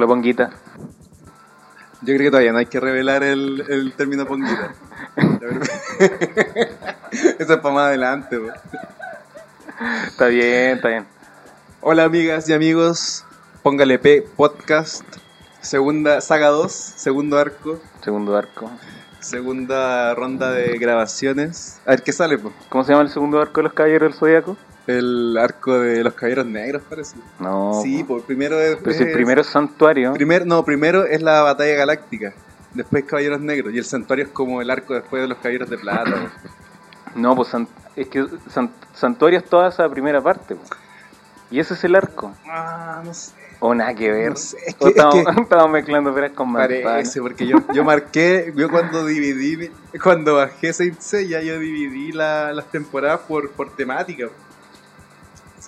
Hola, Ponguita. Yo creo que todavía no hay que revelar el, el término ponguita. Eso es para más adelante. Está bien, está bien. Hola amigas y amigos, póngale P Podcast, segunda saga 2, segundo arco, Segundo arco. segunda ronda de grabaciones. A ver qué sale, po? ¿Cómo se llama el segundo arco de los Caballeros del Zodíaco? El arco de los caballeros negros, parece. No. sí, pues primero es. Pero si es- primero es Santuario. primer- no, primero es la batalla galáctica. Después Caballeros Negros. Y el santuario es como el arco después de los Caballeros de Plata. No, pues San- es que San- Santuario es toda esa primera parte. Y ese es el arco. Ah, no sé. O nada que ver. No sé, es O que- es estamos, que- estamos mezclando peras con. Parece, porque yo, yo marqué, yo cuando dividí, cuando bajé Saint Seiya, yo dividí la- las temporadas por, por temática.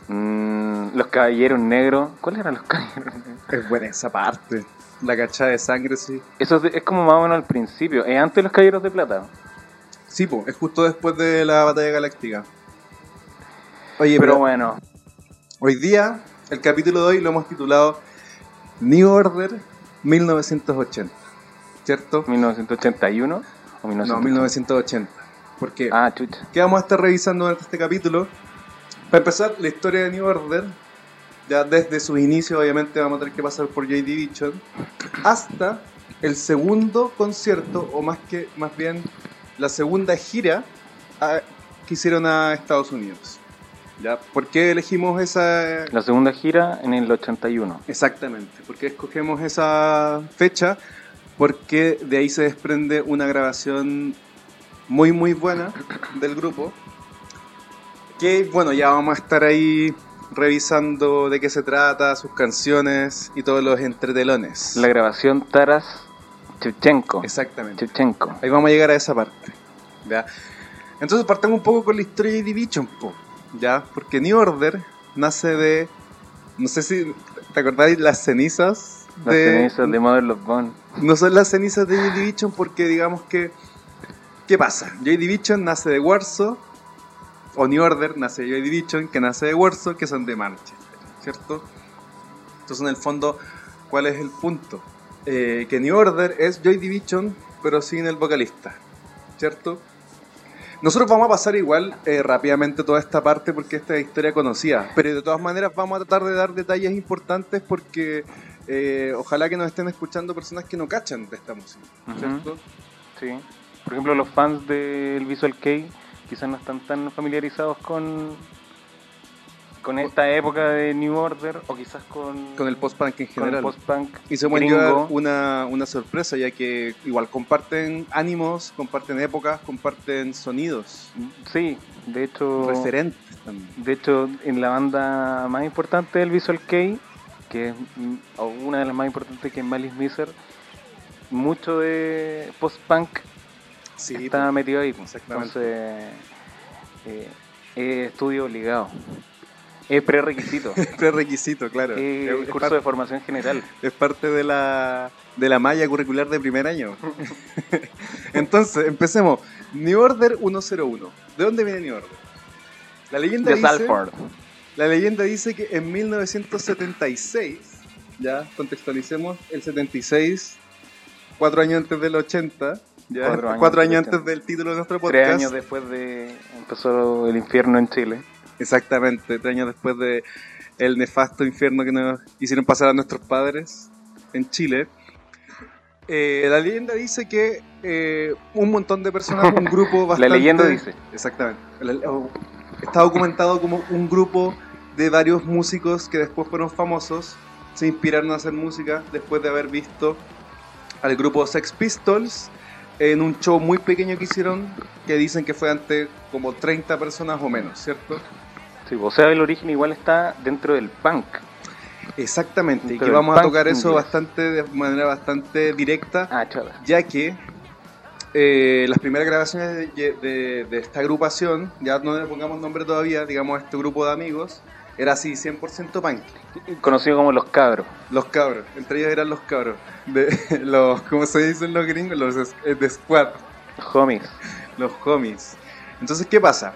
Mm, los Caballeros Negros. ¿Cuáles eran los Caballeros Negros? Es buena esa parte. La cachada de sangre, sí. Eso es, de- es como más o menos al principio. Es antes de los Caballeros de Plata. Sí, po, es justo después de la batalla galáctica. Oye, Pero pero bueno, hoy día, el capítulo de hoy lo hemos titulado New Order 1980. ¿Cierto? 1981 o No, 1980. 1980. ¿Por qué? Ah, chucha. que vamos a estar revisando durante este capítulo. Para empezar, la historia de New Order, ya desde sus inicios, obviamente, vamos a tener que pasar por J Division, hasta el segundo concierto, o más que más bien la segunda gira a- que hicieron a Estados Unidos. ¿Ya? ¿Por qué elegimos esa, La segunda gira en el 81. Exactamente, porque escogemos esa fecha porque de ahí se desprende una grabación muy muy buena del grupo que bueno ya vamos a estar ahí revisando de qué se trata, sus canciones y todos los entretelones. La grabación Taras Chevchenko. Exactamente. Chevchenko. Ahí vamos a llegar a esa parte. ¿ya? Entonces partamos un poco con la historia de Division, po, ¿ya? Porque New Order nace de, no sé si te acordáis, las cenizas Las de, cenizas de Mother Love Bone. no son las cenizas de Joy Division porque digamos que ¿qué pasa? Joy Division nace de Warsaw o New Order nace de Joy Division que nace de Warsaw que son de Manchester, ¿cierto? Entonces en el fondo ¿cuál es el punto? Eh, que New Order es Joy Division pero sin el vocalista, ¿cierto? Nosotros vamos a pasar igual eh, rápidamente toda esta parte porque esta es historia conocida, pero de todas maneras vamos a tratar de dar detalles importantes porque eh, ojalá que nos estén escuchando personas que no cachan de esta música. ¿cierto? Sí. Por ejemplo, los fans del Visual Kei quizás no están tan familiarizados con con esta época de New Order o quizás con Con el post-punk en general. y se pueden llevar una, una sorpresa, ya que igual comparten ánimos, comparten épocas, comparten sonidos, Sí, de hecho referentes también. De hecho, en la banda más importante del Visual Kei, que es una de las más importantes que es Malice Miser, mucho de post-punk Sí, está metido ahí. pues. Entonces, eh, es estudio obligado. Es prerequisito. es prerequisito, claro. es Es- es curso de formación general. es parte de la, de la malla curricular de primer año. Entonces, empecemos. New Order 101. ¿De dónde viene New Order? La leyenda De dice, Salford. La leyenda dice que en 1976, ya contextualicemos, el 76, cuatro años antes del 80, ya, Cuatro cuatro años antes del título de nuestro Tres podcast. años después de empezó el infierno en Chile. Exactamente, tres años después de el nefasto infierno que nos hicieron pasar a nuestros padres en Chile. Eh, la leyenda dice que eh, un montón de personas, un grupo bastante... La leyenda dice. Exactamente. Está documentado como un grupo de varios músicos que después fueron famosos, se inspiraron a hacer música después de haber visto al grupo Sex Pistols en un show muy pequeño que hicieron, que dicen que fue ante como 30 personas o menos, ¿cierto? Sí, o sea, el origen igual está dentro del punk. Exactamente, y que vamos a tocar eso inglés. bastante de manera bastante directa, Ah, ya que eh, las primeras grabaciones de, de- de esta agrupación, ya no le pongamos nombre todavía, digamos este grupo de amigos, era así 100% punk. Conocido como los cabros. Los cabros, entre ellos eran los cabros, de, los, ¿cómo se dicen los gringos? Los eh, de squad, Los homies. los homies. Entonces, ¿qué pasa?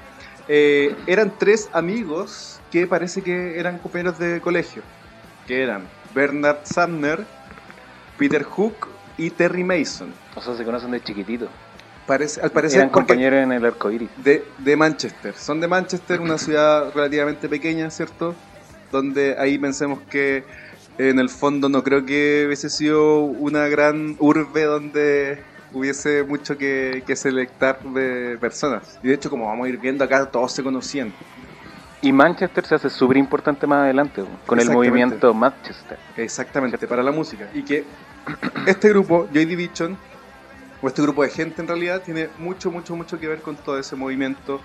Eh, eran tres amigos que parece que eran compañeros de colegio, que eran Bernard Sumner, Peter Hook y Terry Mason. O sea, se conocen de chiquitito. Parece, al parecer Eran compañeros en el arco iris. de, de Manchester. Son de Manchester, una ciudad relativamente pequeña, ¿cierto? Donde ahí pensemos que en el fondo no creo que hubiese sido una gran urbe donde hubiese mucho que, que selectar de personas. Y de hecho, como vamos a ir viendo acá, todos se conocían. Y Manchester se hace súper importante más adelante, con el movimiento Manchester. Exactamente, para la música. Y que este grupo, Joy Division, o este grupo de gente en realidad, tiene mucho, mucho, mucho que ver con todo ese movimiento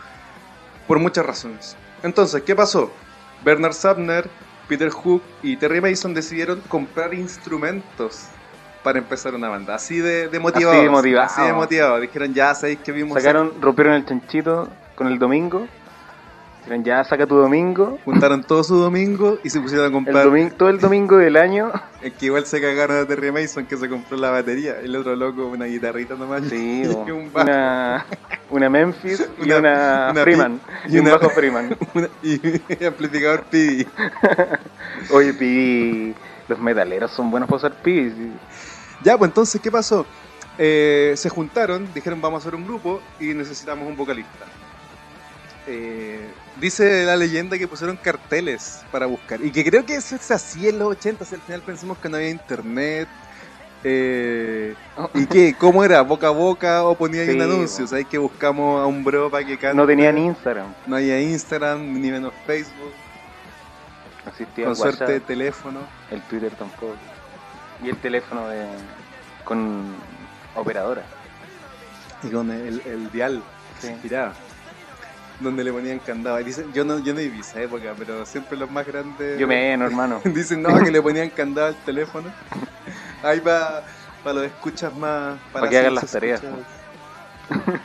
por muchas razones. Entonces, ¿qué pasó? Bernard Sapner, Peter Hook y Terry Mason decidieron comprar instrumentos para empezar una banda. Así de, de motivados. Así de motivados. Así de motivados. Dijeron, ya sabéis que vimos... Sacaron, rompieron el chanchito con el domingo. Dijeron, ya saca tu domingo. Juntaron todo su domingo y se pusieron a El comprar... domingo, todo el domingo del año. Es que igual se cagaron a Terry Mason que se compró la batería. El otro loco una guitarrita nomás. Sí, y un bajo. una, una Memphis y Una- una, una Freeman. Y, y un una- bajo Freeman. Y amplificador PIDI. Oye, Pibi, los metaleros son buenos para usar Pibi. sí. Ya, pues entonces, ¿qué pasó? Eh, se juntaron, dijeron vamos a hacer un grupo y necesitamos un vocalista. Eh, dice la leyenda que pusieron carteles para buscar. Y que creo que eso se hacía en los 80, al final pensamos que no había internet. Eh, ¿Y qué? ¿Cómo era? ¿Boca a boca o ponía ahí Sí, un anuncio? bo. O sea, hay que buscamos a un bro para que cante. No tenían Instagram. No había Instagram, ni menos Facebook. Con WhatsApp, suerte teléfono. el Twitter tampoco. Y el teléfono de con operadora. Y con el, el dial Sí. giraba. Donde le ponían candado. Y dicen, yo no, yo no viví esa época, pero siempre los más grandes. Yo menos, hermano. Dicen, no, que le ponían candado al teléfono. Ahí va para los escuchas más. Pa' que hagan las tareas, escuchas.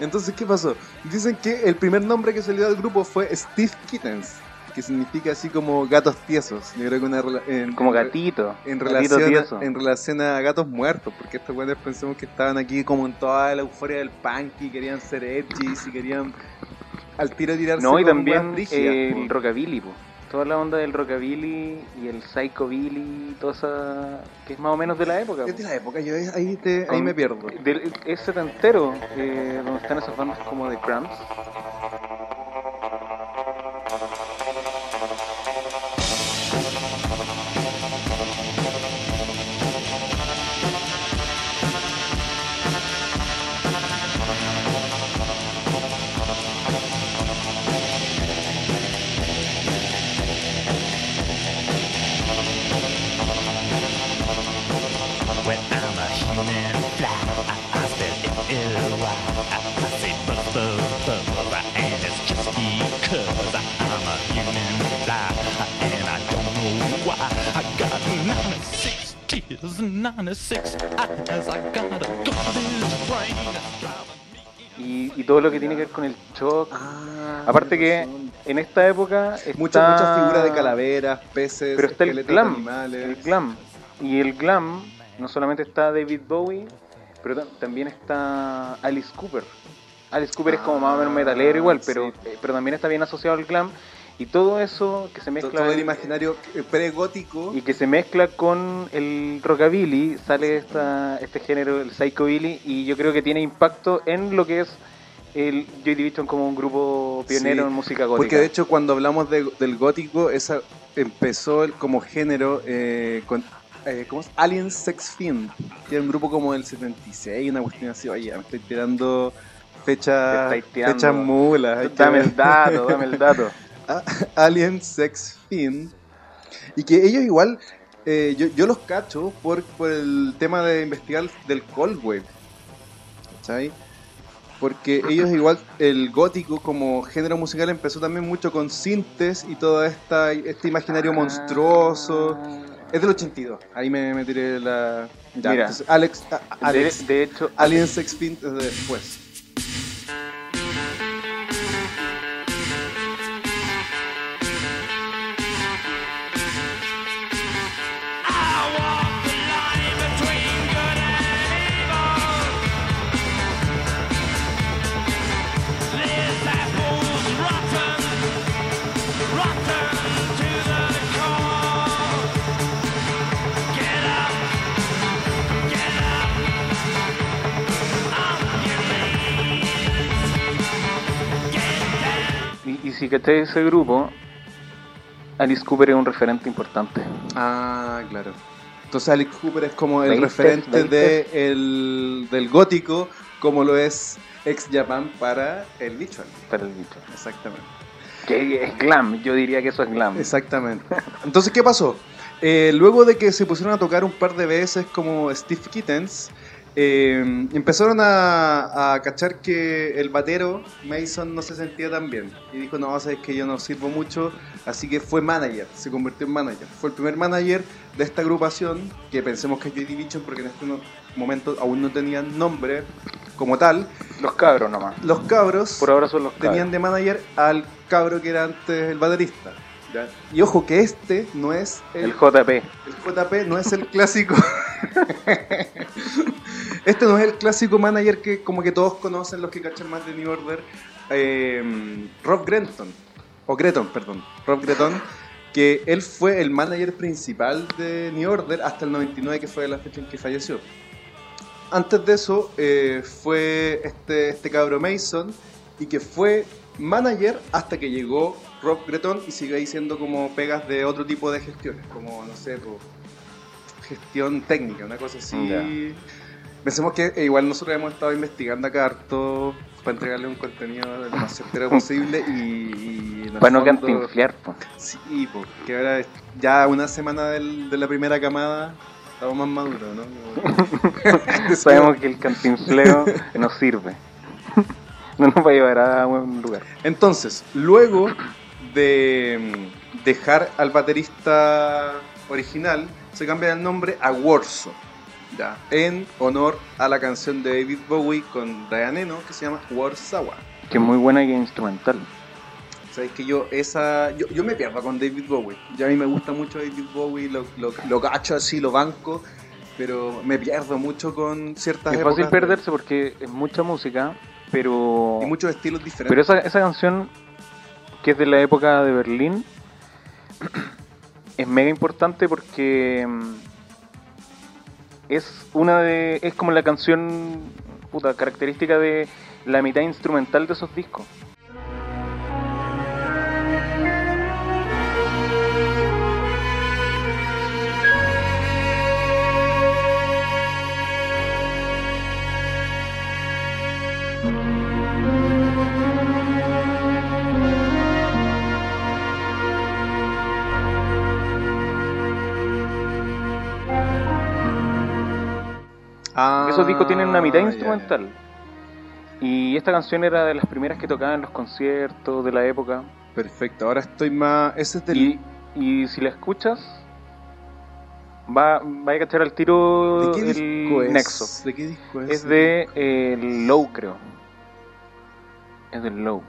Entonces, ¿qué pasó? Dicen que el primer nombre que salió del grupo fue Steve Kittens, que significa así como gatos tiesos. Yo creo que una en- Como gatito. en gatito relación, tieso. en relación a gatos muertos, porque estos güeyes pensamos que estaban aquí como en toda la euforia del punk y querían ser edgy y querían al tiro tirarse No, y también weas brígidas, eh, po. el rockabilly, po. Toda la onda del rockabilly y el psychobilly, toda esa... que es más o menos de la época. po. Es de la época, yo ahí, te- ahí me pierdo. Del, es setentero, eh, donde están esas bandas como The Cramps. Y, y todo lo que tiene que ver con el shock. Ah, Aparte que razón. en esta época está... Muchas, muchas figuras de calaveras, peces, Pero está el glam, animales. el glam. Y el glam, no solamente está David Bowie, pero ta- también está Alice Cooper. Alice Cooper es como más o menos metalero igual, pero, sí. eh, pero también está bien asociado al glam. Y todo eso que se mezcla Todo el imaginario eh, pre-gótico. y que se mezcla con el rockabilly, sale esta, este género, el psychobilly, y yo creo que tiene impacto en lo que es el Joy Division como un grupo pionero Sí, en música gótica. Porque de hecho cuando hablamos de- del gótico, esa empezó el- como género eh, con eh, ¿cómo es? Alien Sex Fiend, que era un grupo como del 76, una cuestión así, oye, me estoy tirando fecha, fechas mulas. hay que Dame el dato, dame el dato. Alien Sex Fiend. Y que ellos igual, eh, yo, yo los cacho por, por el tema de investigar del Cold Wave. ¿Cachai? Porque ellos igual, el gótico como género musical empezó también mucho con sintes y todo esta, este imaginario monstruoso. Es del 82, ahí me, me tiré la... Ya, Mira. entonces, Alex, a- a- De, Alex. de hecho, Alien Sex Fiend es de después. Si cachai ese grupo, Alice Cooper es un referente importante. Ah, claro. Entonces Alex Cooper es como el referente de el- del gótico, como lo es ex Japan para el Visual. Para el bicho. Exactamente. Que es glam, yo diría que eso es glam. Exactamente. Entonces, ¿qué pasó? Eh, luego de que se pusieron a tocar un par de veces como Steve Kittens, eh, empezaron a, a cachar que el batero Mason no se sentía tan bien. Y dijo, no, sabes que yo no sirvo mucho, así que fue manager, se convirtió en manager. Fue el primer manager de esta agrupación, que pensemos que es Joy Division, porque en este momento aún no tenían nombre como tal. Los cabros nomás. Los cabros Por ahora son los cabros. tenían de manager al cabro que era antes el baterista. ¿ya? Y ojo que este no es el, El JP. el JP, no es el clásico. este no es el clásico manager que como que todos conocen los que cachan más de New Order. eh, Rob Grenton, o Greton, perdón. Rob Greton, que él fue el manager principal de New Order hasta el 99, que fue la fecha en que falleció. Antes de eso eh, fue este, este cabro Mason y que fue manager hasta que llegó Rob Greton y sigue ahí siendo como pegas de otro tipo de gestiones, como no sé, gestión técnica, una cosa así. Pensemos que eh, igual nosotros hemos estado investigando acá harto para entregarle un contenido lo más certero posible y, y en el Para no fondo- cantinflear, po. Sí, porque ahora ya una semana del- de la primera camada estamos más maduros, ¿no? Sabemos que el cantinfleo no sirve. No nos va a llevar a buen lugar. Entonces, luego de mm, dejar al baterista original, se cambia el nombre a Warsaw, ya, en honor a la canción de David Bowie con Ryan Eno que se llama Warsaw. Que es muy buena y es instrumental. Sabéis que yo esa yo, yo me pierdo con David Bowie. Ya a mí me gusta mucho David Bowie, lo, lo, lo cacho así, lo banco, pero me pierdo mucho con ciertas Es fácil de- perderse porque es mucha música, pero. y muchos estilos diferentes. Pero esa, esa canción, que es de la época de Berlín, es mega importante porque mm, es una de. es como la canción puta, característica de la mitad instrumental de esos discos. Esos discos tienen una mitad ya. instrumental. Y esta canción era de las primeras que tocaban en los conciertos de la época. Perfecto, ahora estoy más. Ese es del. Y, y si la escuchas, va, va a cachar al tiro ¿De qué el disco es? nexo. ¿De qué disco es? Es de eh, Low, creo. Es del Low.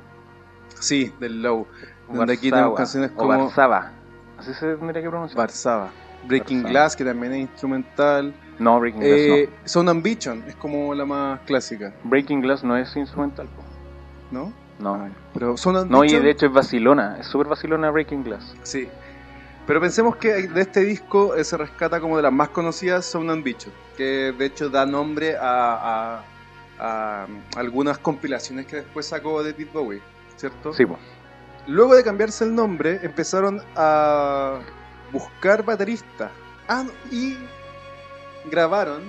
Sí, del Low. Donde aquí tenemos canciones como Warszawa. Así se tendría que pronunciar. Barzaba. Breaking. Glass, que también es instrumental. no, Breaking Glass Eh, Sound Ambition es como la más clásica, no. Breaking Glass no es instrumental. po. ¿no? No. Pero Sound No, y Ambition- de hecho es vacilona. Es súper vacilona Breaking Glass. Sí. Pero pensemos que de este disco eh, se rescata como de las más conocidas Sound Ambition, que de hecho da nombre a, a- a algunas compilaciones que después sacó David Bowie, ¿cierto? Sí, po. Luego de cambiarse el nombre, empezaron a buscar bateristas. Ah, y grabaron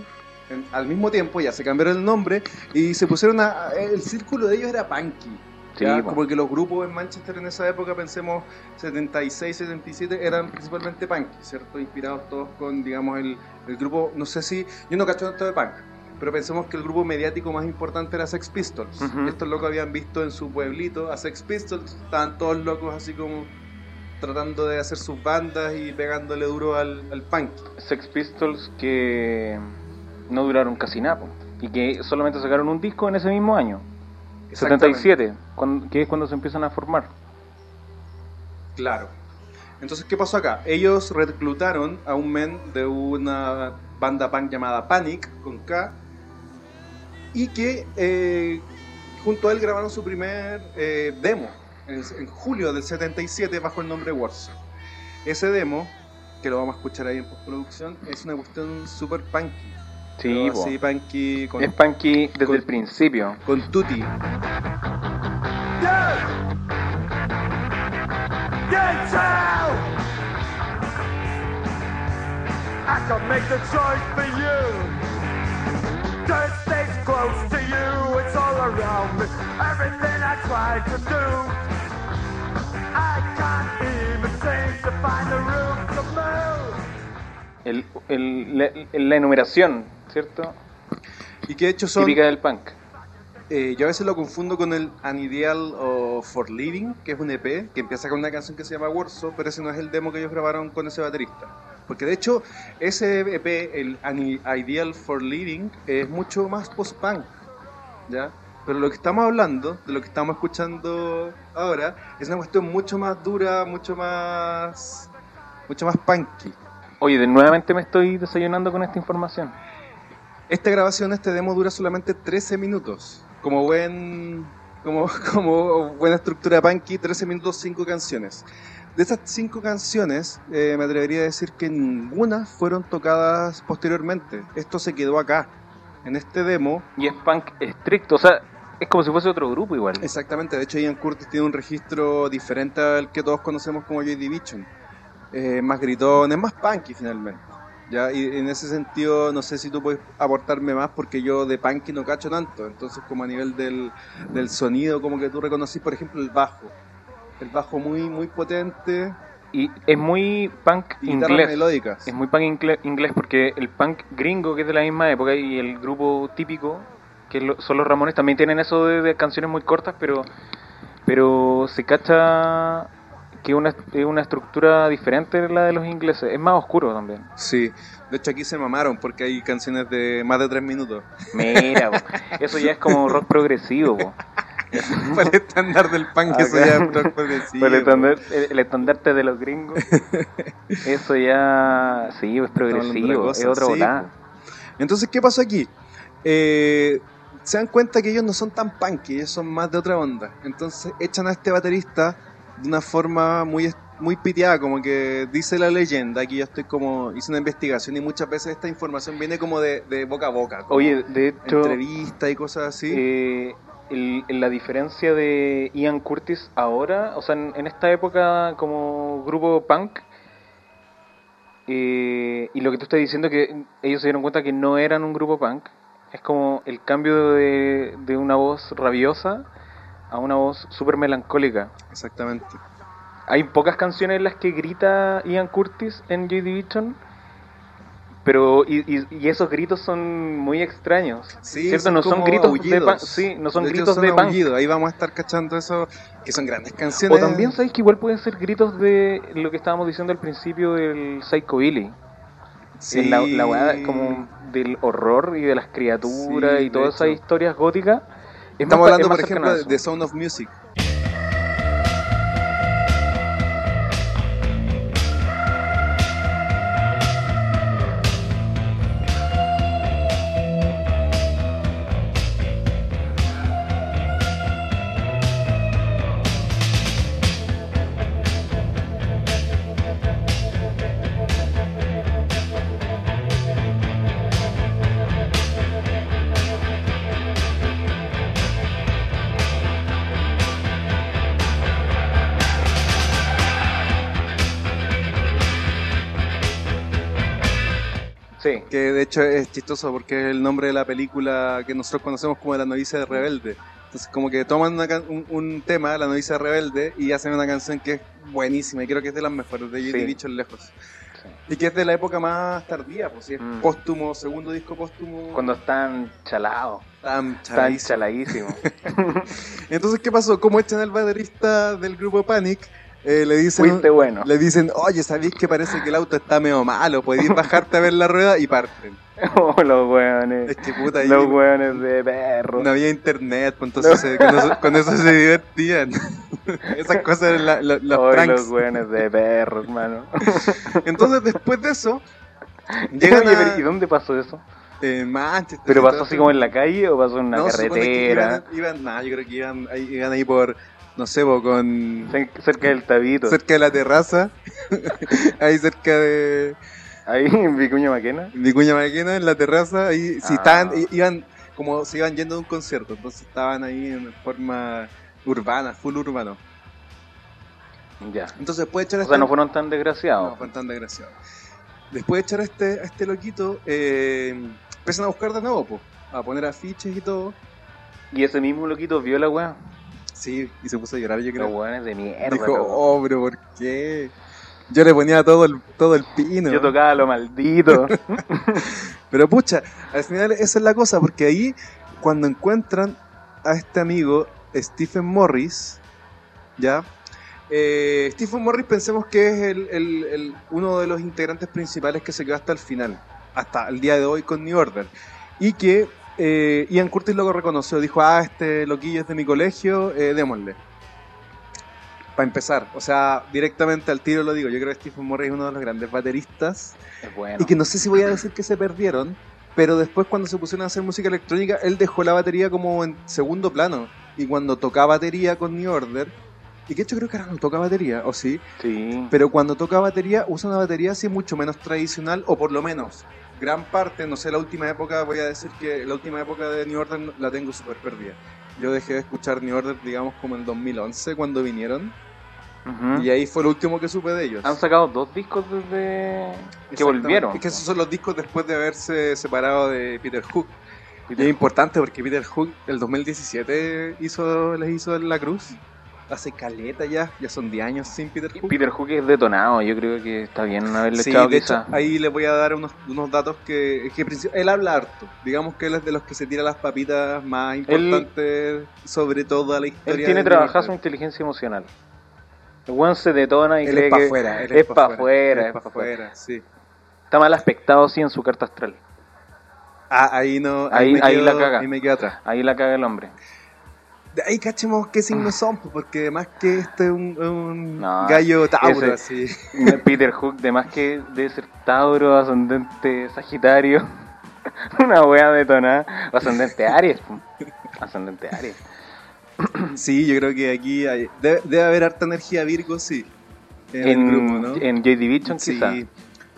en- al mismo tiempo, ya se cambiaron el nombre y se pusieron a. El círculo de ellos era punky. Sí, po. como que los grupos en Manchester en esa época, pensemos 76, 77, eran principalmente punky, ¿cierto? Inspirados todos con, digamos, el, el grupo, no sé si, yo no cacho tanto de punk, pero pensemos que el grupo mediático más importante era Sex Pistols. Ujú. Estos locos habían visto en su pueblito a Sex Pistols, estaban todos locos así como tratando de hacer sus bandas y pegándole duro al, al punk. Sex Pistols que no duraron casi nada. Y que solamente sacaron un disco en ese mismo año. Exactamente. 77, cuando- que es cuando se empiezan a formar. Claro. Entonces, ¿qué pasó acá? Ellos reclutaron a un men de una banda punk llamada Panic, con K, y que eh, junto a él grabaron su primer eh, demo en, en julio del 77 bajo el nombre Warsaw. Ese demo, que lo vamos a escuchar ahí en postproducción, es una cuestión súper punky. Sí, así punky con, es punky desde con- el principio. con tutti. tell. I can make the choice for you. Dirt stays close to you, it's all around me. Everything I try to do, El, el- la, la enumeración, ¿cierto? Y que de hecho son... Típica del punk. Eh, yo a veces lo confundo con el An Ideal o For Living, que es un EP, que empieza con una canción que se llama Warsaw, pero ese no es el demo que ellos grabaron con ese baterista. Porque de hecho, ese EP, el An Ideal for Living, es mucho más post-punk, ¿ya? Pero lo que estamos hablando, de lo que estamos escuchando ahora, es una cuestión mucho más dura, mucho más... mucho más punky. Oye, de nuevamente me estoy desayunando con esta información. Esta grabación, este demo dura solamente 13 minutos. Como buen como, como buena estructura punky, 13 minutos, 5 canciones. De esas 5 canciones, eh, me atrevería a decir que ninguna fueron tocadas posteriormente. Esto se quedó acá, en este demo. Y es punk estricto, o sea, es como si fuese otro grupo igual. Exactamente, de hecho Ian Curtis tiene un registro diferente al que todos conocemos como Joy Division. Eh, más gritón, es más punky finalmente. ¿ya? Y en ese sentido, no sé si tú puedes aportarme más porque yo de punky no cacho tanto. Entonces, como a nivel del, del sonido, como que tú reconocís, por ejemplo, el bajo. El bajo muy, muy potente Y es muy punk inglés. melódicas. Es muy punk inglés porque el punk gringo, que es de la misma época, y el grupo típico, que lo- son los Ramones, también tienen eso de, de canciones muy cortas, pero pero se cacha que una, es una estructura diferente de la de los ingleses. Es más oscuro también. Sí, de hecho aquí se mamaron porque hay canciones de más de 3 minutos. Mira, eso ya es como rock progresivo. po. Para el estándar del punk, eso Acá. ya es rock progresivo. Pero el, estandar- el- estandarte de los gringos, eso ya, sí, es progresivo, es otra sí. Entonces, ¿qué pasó aquí? Eh, se dan cuenta que ellos no son tan punky, ellos son más de otra onda. Entonces echan a este baterista de una forma muy, muy piteada, como que dice la leyenda, aquí yo estoy como, hice una investigación y muchas veces esta información viene como de, de boca a boca, Oye, de hecho, entrevistas y cosas así. eh, el- la diferencia de Ian Curtis ahora, o sea, en, en esta época como grupo punk, eh, y lo que tú estás diciendo que ellos se dieron cuenta que no eran un grupo punk, es como el cambio de, de una voz rabiosa a una voz súper melancólica. Exactamente. Hay pocas canciones en las que grita Ian Curtis en Joy Division, pero y, y- y esos gritos son muy extraños. Sí, ¿Cierto? No son gritos de punk, sí, no son De gritos son de aullidos. Ahí vamos a estar cachando eso, que son grandes canciones. O también sabéis que igual pueden ser gritos de lo que estábamos diciendo al principio del Psychobilly. Sí. La, la weá como del horror y de las criaturas Sí, y todas esas historias góticas. Es Estamos más- hablando, es por ejemplo, de Sound of Music. Chistoso porque es el nombre de la película que nosotros conocemos como La novicia de rebelde. Entonces como que toman una un, un tema, La novicia rebelde, y hacen una canción que es buenísima y creo que es de las mejores de Joy Sí. Lejos. sí. Y que es de la época más tardía, pues si es Mm. póstumo, segundo disco póstumo. cuando están chalados, tan chaladísimos. Entonces, ¿qué pasó? ¿Cómo echan al baterista del grupo Panic? Eh, le dicen, Fuiste bueno. le dicen, oye, ¿sabéis que parece que el auto está medio malo? Podéis bajarte a ver la rueda y parten. Oh, los weones. Es que puta, ahí Los weones de perro. no había internet, pues entonces se- con, eso, con eso se divertían. Esas cosas eran la- la- los pranks. los weones de perro, hermano. Entonces, después de eso, llegan Oye, a pero ¿Y dónde pasó eso? en Manchester. ¿Pero pasó así como en la calle o pasó en una No, carretera? Iban, iban, yo creo que iban, iban ahí por, no sé, po, con... Cer- Cerca del tabito. cerca de la terraza, ahí cerca de Ahí en Vicuña Maquena. Vicuña Maquena, en la terraza, ahí si Ah. estaban, iban como se iban yendo de un concierto, entonces estaban ahí en forma urbana, full urbano. Ya. Entonces después de echar O este... sea, no fueron tan desgraciados. No, fueron tan desgraciados. Después de echar a este, a este loquito, eh, empiezan a buscar de nuevo, po, a poner afiches y todo. Y ese mismo loquito vio la weá. Sí, y se puso a llorar, yo Los creo. weones de mierda. Dijo, loco. oh, pero ¿por qué? Yo le ponía todo el, todo el pino. Yo tocaba lo maldito. Pero pucha, al final esa es la cosa, porque ahí cuando encuentran a este amigo Stephen Morris, ¿ya? Eh, Stephen Morris pensemos que es el, el- el- uno de los integrantes principales que se quedó hasta el final, hasta el día de hoy con New Order, y que eh, Ian Curtis lo reconoció, dijo, ah, este loquillo es de mi colegio, eh, démosle. Para empezar, o sea, directamente al tiro lo digo, yo creo que Stephen Morris es uno de los grandes bateristas es bueno. y que no sé si voy a decir que se perdieron, pero después cuando se pusieron a hacer música electrónica, él dejó la batería como en segundo plano. Y cuando toca batería con New Order, y que hecho creo que ahora no toca batería, o sí, Sí. pero cuando toca batería usa una batería así mucho menos tradicional, o por lo menos gran parte, no sé, la última época, voy a decir que la última época de New Order la tengo súper perdida. Yo dejé de escuchar New Order, digamos, como en 2011, cuando vinieron, Ujú. y ahí fue lo último que supe de ellos. Han sacado dos discos desde que volvieron. Es que esos son los discos después de haberse separado de Peter Hook. Y Peter es importante porque Peter Hook el 2017 hizo, les hizo la cruz. Hace caleta ya, ya son 10 años sin Peter Hook. Peter Hook es detonado, yo creo que está bien haberle Sí, echado de hecho, ahí les voy a dar unos, unos datos que, que él habla harto. Digamos que él es de los que se tira las papitas más importantes sobre toda la historia. Él tiene de trabajada su inteligencia emocional. El weón se detona y Él cree es para que afuera. él es pa' pa' afuera, él es pa' pa' afuera, sí. está mal aspectado sí en su carta astral. Ah, ahí no. Ahí- me ahí quedo- la caga. Ahí me quedo atrás. Ahí la caga el hombre. De ahí cachemos qué signos son, porque más que este es un, un No, gallo Tauro, ese- así. Peter Hook, de más que debe ser Tauro, ascendente Sagitario. Una wea detonada. Ascendente Aries. Ascendente Aries. Sí, yo creo que aquí hay, debe, debe haber harta energía Virgo, sí. En, el En, grupo, ¿no? en Joy Division sí, quizá.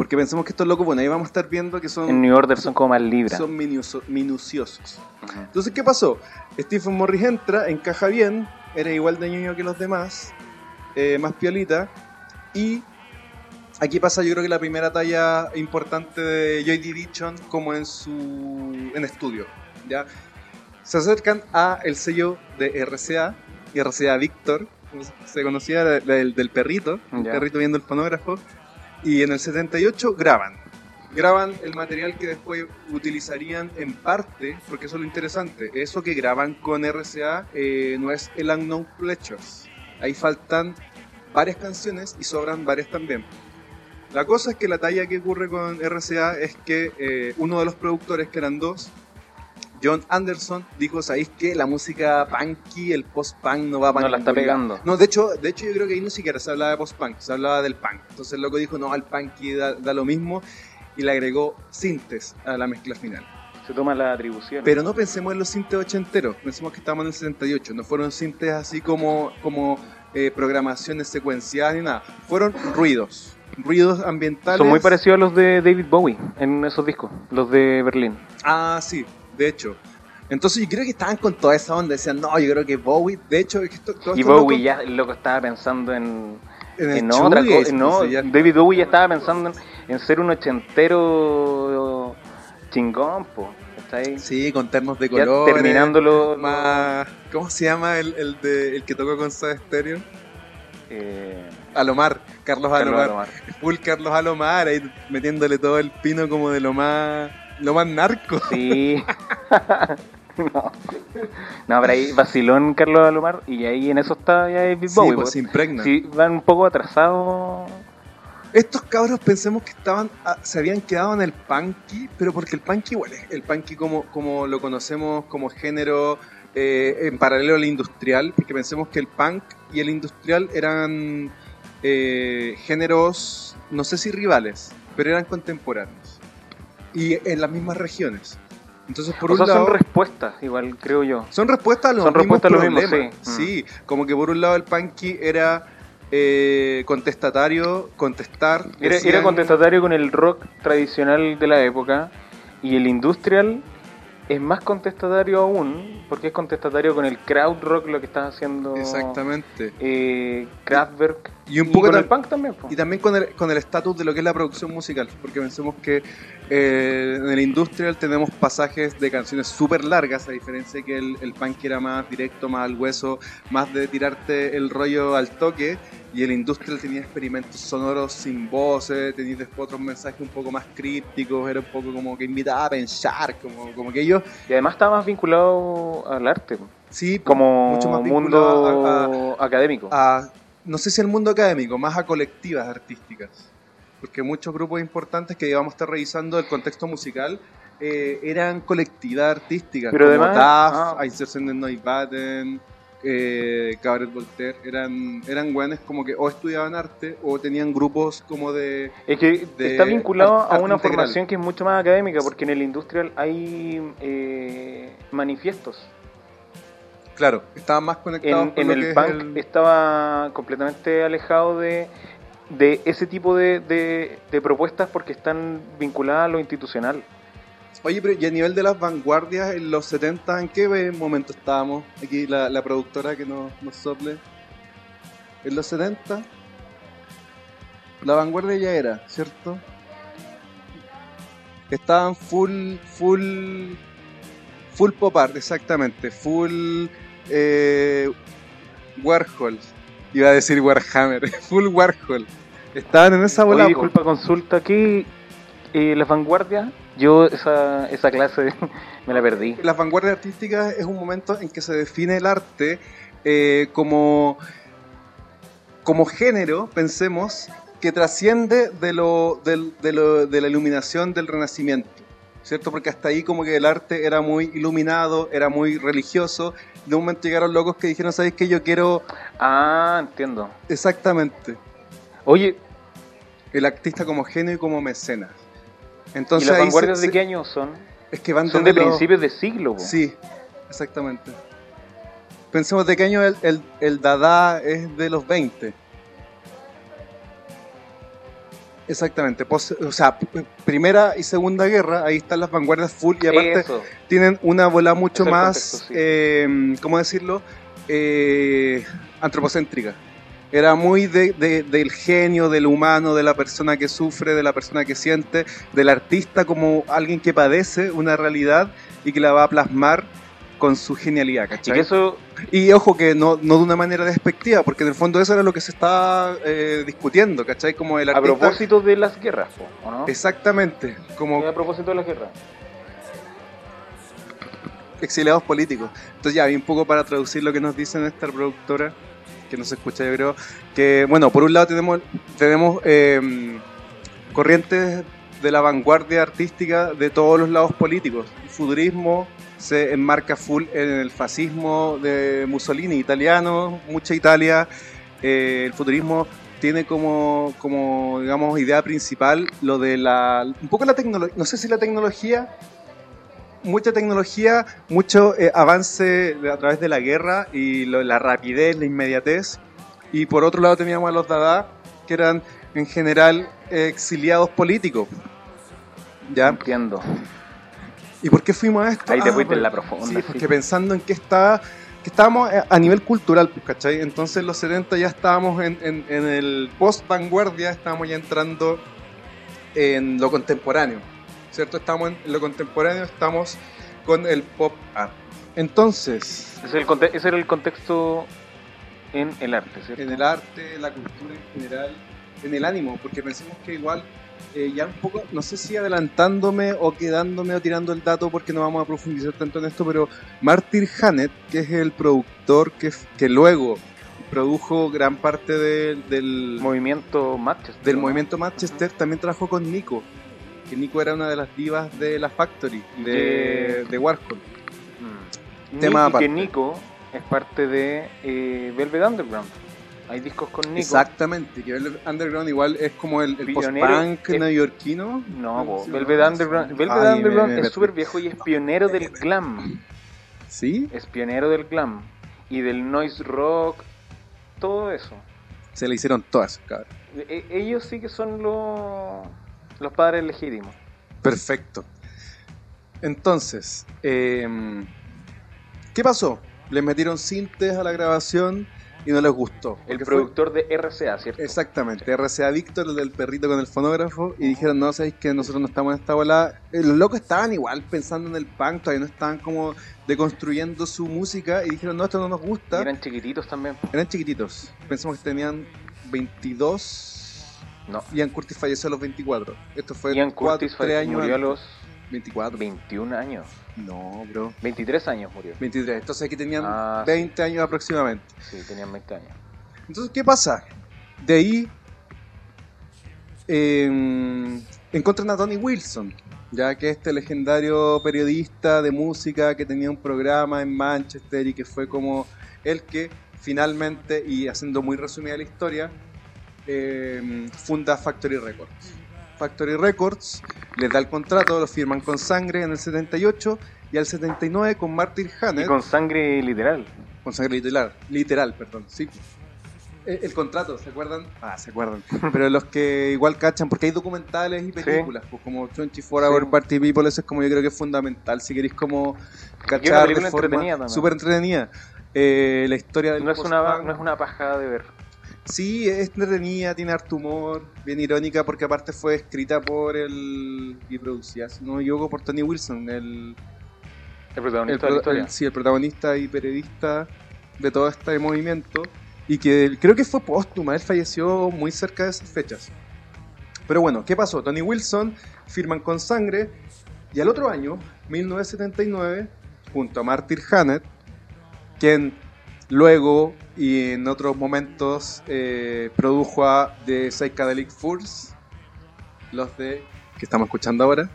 Porque pensemos que estos locos, bueno, ahí vamos a estar viendo que son, En New Order son como más libras. son minucio- minuciosos. Ujú. Entonces, ¿qué pasó? Stephen Morris entra, encaja bien, era igual de ñoño que los demás, eh, más piolita, y aquí pasa yo creo que la primera talla importante de Joy Division como en su en estudio, ¿ya? Se acercan a el sello de RCA, RCA Victor, se conocía del, del perrito, el Ya. perrito viendo el fonógrafo, y en el 78 graban. Graban el material que después utilizarían en parte, porque eso es lo interesante, eso que graban con RCA eh, no es el Unknown Pleasures. Ahí faltan varias canciones y sobran varias también. La cosa es que la talla que ocurre con RCA es que eh, uno de los productores, que eran dos, John Anderson, dijo, ¿sabéis que la música punky, el post-punk no va para No la está ningún lado?". pegando. No, de hecho, de hecho yo creo que ahí ni siquiera se hablaba de post-punk, se hablaba del punk. Entonces el loco dijo, no, al punky da, da lo mismo y le agregó sintes a la mezcla final. Se toma la atribución. Pero no pensemos en los sintes ochenteros, pensemos que estamos en el 78, no fueron sintes así como, como eh, programaciones secuenciadas ni nada, fueron ruidos, ruidos ambientales. Son muy parecidos a los de David Bowie en esos discos, los de Berlín. Ah, sí, de hecho. Entonces yo creo que estaban con toda esa onda, decían, no, yo creo que Bowie, de hecho, es que esto- todos Y Bowie ya, el loco estaba pensando en, en, otra cosa. No, ya- David Bowie ya estaba pensando en, en ser un ochentero chingón, po. Sí, con ternos de color. terminándolo. Más, ¿Cómo se llama el, el, de, el que tocó con Soda Stereo? eh, Alomar, Carlos Carlos Alomar. Alomar. Full Carlos Alomar, ahí metiéndole todo el pino como de lo más, lo más narco. Sí. no. no, pero ahí vacilón Carlos Alomar y ahí en eso está ya David Sí, Bowie. pues po. se impregna. Sí, van un poco atrasados. Estos cabros pensemos que estaban, ah, se habían quedado en el punky, pero porque el punky igual es el punky como, como lo conocemos como género eh, en paralelo al industrial, porque pensemos que el punk y el industrial eran eh, géneros, no sé si rivales, pero eran contemporáneos y en las mismas regiones. Entonces, por o un sea, lado, son respuestas, igual creo yo. son respuestas a los Son mismos respuestas a lo mismo, problemas. sí. Sí, como que por un lado el punky era eh, contestatario, contestar. Era, decían- era contestatario con el rock tradicional de la época y el industrial es más contestatario aún, porque es contestatario con el crowd rock lo que están haciendo Exactamente. eh, Kraftwerk Y un poco con el punk también. po. Y también con el con el estatus de lo que es la producción musical, porque pensemos que eh, en el industrial tenemos pasajes de canciones súper largas, a diferencia de que el, el punk era más directo, más al hueso, más de tirarte el rollo al toque, y el industrial tenía experimentos sonoros sin voces, tenía después otros mensajes un poco más crípticos, era un poco como que invitaba a pensar, como, como que ellos, Y además está más vinculado al arte, sí, como mucho más mundo a- a- académico. a, no sé si al mundo académico, más a colectivas artísticas. Porque muchos grupos importantes que íbamos a estar revisando el contexto musical eh, eran colectivas artísticas, Pero como además- DAF, ah. Einstein de Neubaden, eh, Cabaret Voltaire, eran, eran güeyes como que o estudiaban arte o tenían grupos como de... Es que de está vinculado a una integral. formación que es mucho más académica, porque en el industrial hay eh, manifiestos. Claro, estaban más conectados En, con en lo el que es punk el- estaba completamente alejado de, de ese tipo de, de- de propuestas porque están vinculadas a lo institucional. Oye, pero y a nivel de las vanguardias, en los 70, ¿en qué momento estábamos? Aquí la, la productora que nos, nos sople. En los 70, la vanguardia ya era, ¿cierto? Estaban full, full, full pop art, exactamente, full eh, Warhol. Iba a decir Warhammer, full Warhol. Estaban en esa bola. Oye, disculpa, consulta aquí. Eh, las vanguardias, yo esa, esa clase me la perdí. Las vanguardias artísticas es un momento en que se define el arte eh, como, como género, pensemos, que trasciende de, lo, del- de, lo- de la iluminación del Renacimiento. ¿Cierto? Porque hasta ahí como que el arte era muy iluminado, era muy religioso. De un momento llegaron locos que dijeron, ¿sabes qué? Yo quiero Ah, entiendo. exactamente Oye, el artista como genio y como mecenas. ¿Y Entonces las ahí vanguardias se- de qué año son? Es que van Son de los- principios de siglo. po. Sí, exactamente. Pensemos de qué año el, el, el Dada es de los 20. Exactamente, pos- o sea, primera y segunda guerra, ahí están las vanguardias full y aparte Eso. tienen una bola mucho más, contexto, sí. eh, ¿cómo decirlo? Eh, antropocéntrica. Era muy de- de- del genio, del humano, de la persona que sufre, de la persona que siente, del artista como alguien que padece una realidad y que la va a plasmar con su genialidad, ¿cachai? eso, Y ojo que no, no de una manera despectiva, porque en el fondo eso era lo que se estaba eh, discutiendo, ¿cachai? Como el a artista... propósito de las guerras, ¿o no? Exactamente, como A propósito de las guerras. exiliados políticos. Entonces ya, un poco para traducir lo que nos dice nuestra productora, que nos escucha yo creo, que bueno, por un lado tenemos, tenemos eh, corrientes de la vanguardia artística de todos los lados políticos. El futurismo se enmarca full en el fascismo de Mussolini, italiano, mucha Italia. Eh, el futurismo tiene como, como, digamos, idea principal lo de la... Un poco la tecnología, no sé si la tecnología mucha tecnología, mucho eh, avance a través de la guerra y lo- la rapidez, la inmediatez. Y por otro lado teníamos a los Dada, que eran en general exiliados políticos. ¿Ya? Entiendo. ¿Y por qué fuimos a esto? Ahí te Ah, fuiste en la profunda. Sí, sí. porque pensando en que está que estábamos eh, a nivel cultural, pues, ¿cachai? Entonces en los 70 ya estábamos en, en- en el post-vanguardia, estábamos ya entrando en lo contemporáneo, ¿cierto? Estamos en lo contemporáneo, estamos con el pop art. Entonces, Ese, es el ese era el contexto en el arte, ¿cierto? en el arte, la cultura en general, en el ánimo, porque pensemos que igual, eh, ya un poco, no sé si adelantándome o quedándome o tirando el dato porque no vamos a profundizar tanto en esto, pero Martin Hannett, que es el productor que, que luego produjo gran parte del, del, Movimiento Manchester. del ¿no? movimiento Manchester, también trabajó con Nico, que Nico era una de las divas de la Factory, de, De- de Warhol. Mm. Tema y que Nico es parte de eh, Velvet Underground. Hay discos con Nico. Exactamente, que el Underground igual es como el, post-punk es- neoyorquino. No, Sí, Velvet no, Underground. Velvet Ay, Underground me- me- es súper viejo y es pionero del glam. ¿Sí? Es pionero del glam. Y del noise rock, todo eso. Se le hicieron todas, cabrón. E- ellos sí que son los, los padres legítimos. Perfecto. Entonces, em, ¿qué pasó? Les metieron sintes a la grabación y no les gustó. El fue- productor de RCA, ¿cierto? Exactamente, RCA Víctor, el del perrito con el fonógrafo, y dijeron, no, sabéis que nosotros no estamos en esta bola. Eh, Los locos estaban igual pensando en el punk, todavía no estaban como deconstruyendo su música, y dijeron, no, esto no nos Y gusta. eran chiquititos también. Eran chiquititos, pensamos que tenían 22, No. Ian Curtis falleció a los 24. Esto fue Ian 4, Curtis 3 años murió a los 24. 21 años. No, bro. 23 años murió. 23. Entonces aquí tenían Ah, sí. 20 años aproximadamente. Sí, tenían 20 años. Entonces, ¿qué pasa? De ahí eh, encuentran a Tony Wilson, ya que este legendario periodista de música que tenía un programa en Manchester y que fue como el que finalmente, y haciendo muy resumida la historia, eh, funda Factory Records. Factory Records les da el contrato, lo firman con sangre en el 78 y al 79 con Martin Y Hannett con sangre literal. con sangre literal, literal, perdón, sí. El, el contrato, ¿se acuerdan? Ah, se acuerdan. Pero los que igual cachan, porque hay documentales y películas, pues como 24 Hour Sí. Party People, eso es como yo creo que es fundamental, si queréis como cachar de forma entretenida súper entretenida. Eh, la historia del No es, una, no es una paja de ver. Sí, es entretenida, tiene harto humor, bien irónica, porque aparte fue escrita por el... y producida, si no me equivoco, por Tony Wilson, el, El el, protagonista de la historia. el- sí, el protagonista y periodista de todo este movimiento y que creo que fue póstuma, él falleció muy cerca de esas fechas. Pero bueno, ¿qué pasó? Tony Wilson firman con sangre y al otro año, 1979, junto a Martin Hannett, quien luego y en otros momentos eh, produjo a The Psychedelic Furs, los de que estamos escuchando ahora.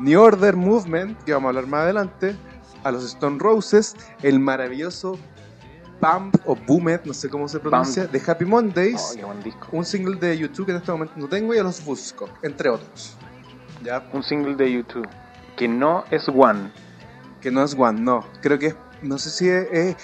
New Order Movement, que vamos a hablar más adelante, a los Stone Roses, el maravilloso Bump o Boomet, no sé cómo se pronuncia, de Happy Mondays, Oh, qué buen disco. un single de YouTube que en este momento no tengo y a los busco, entre otros. Ya, Un single de YouTube. Que no es One. que no es One, no, creo que es, no sé si es, es-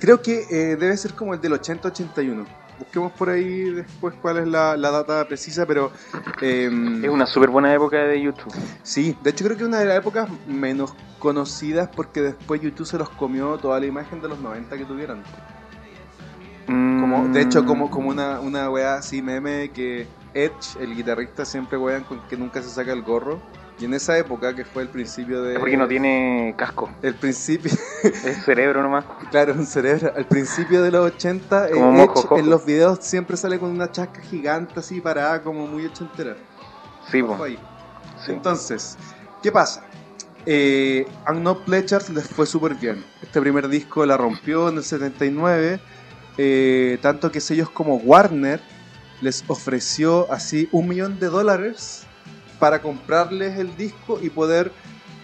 creo que eh, debe ser como el del 80-81. Busquemos por ahí después cuál es la, la data precisa, pero... em, Es una súper buena época de YouTube. Sí, de hecho creo que una de las épocas menos conocidas porque después YouTube se los comió toda la imagen de los 90 que tuvieron. Como, de hecho, como, como una, una weá así meme que Edge, el guitarrista, siempre wean con que nunca se saca el gorro. Y en esa época, que fue el principio de... Es porque no tiene casco. El principio, Es cerebro nomás. claro, un cerebro. Al principio de los 80, eh, Como Edge Mojo en los videos siempre sale con una chasca gigante así parada, como muy ochentera. Sí. Sí. Entonces, ¿qué pasa? Eh, Unknown Pletchers les fue súper bien. Este primer disco la rompió en el 79, eh, tanto que sellos como Warner les ofreció así un millón de dólares para comprarles el disco y poder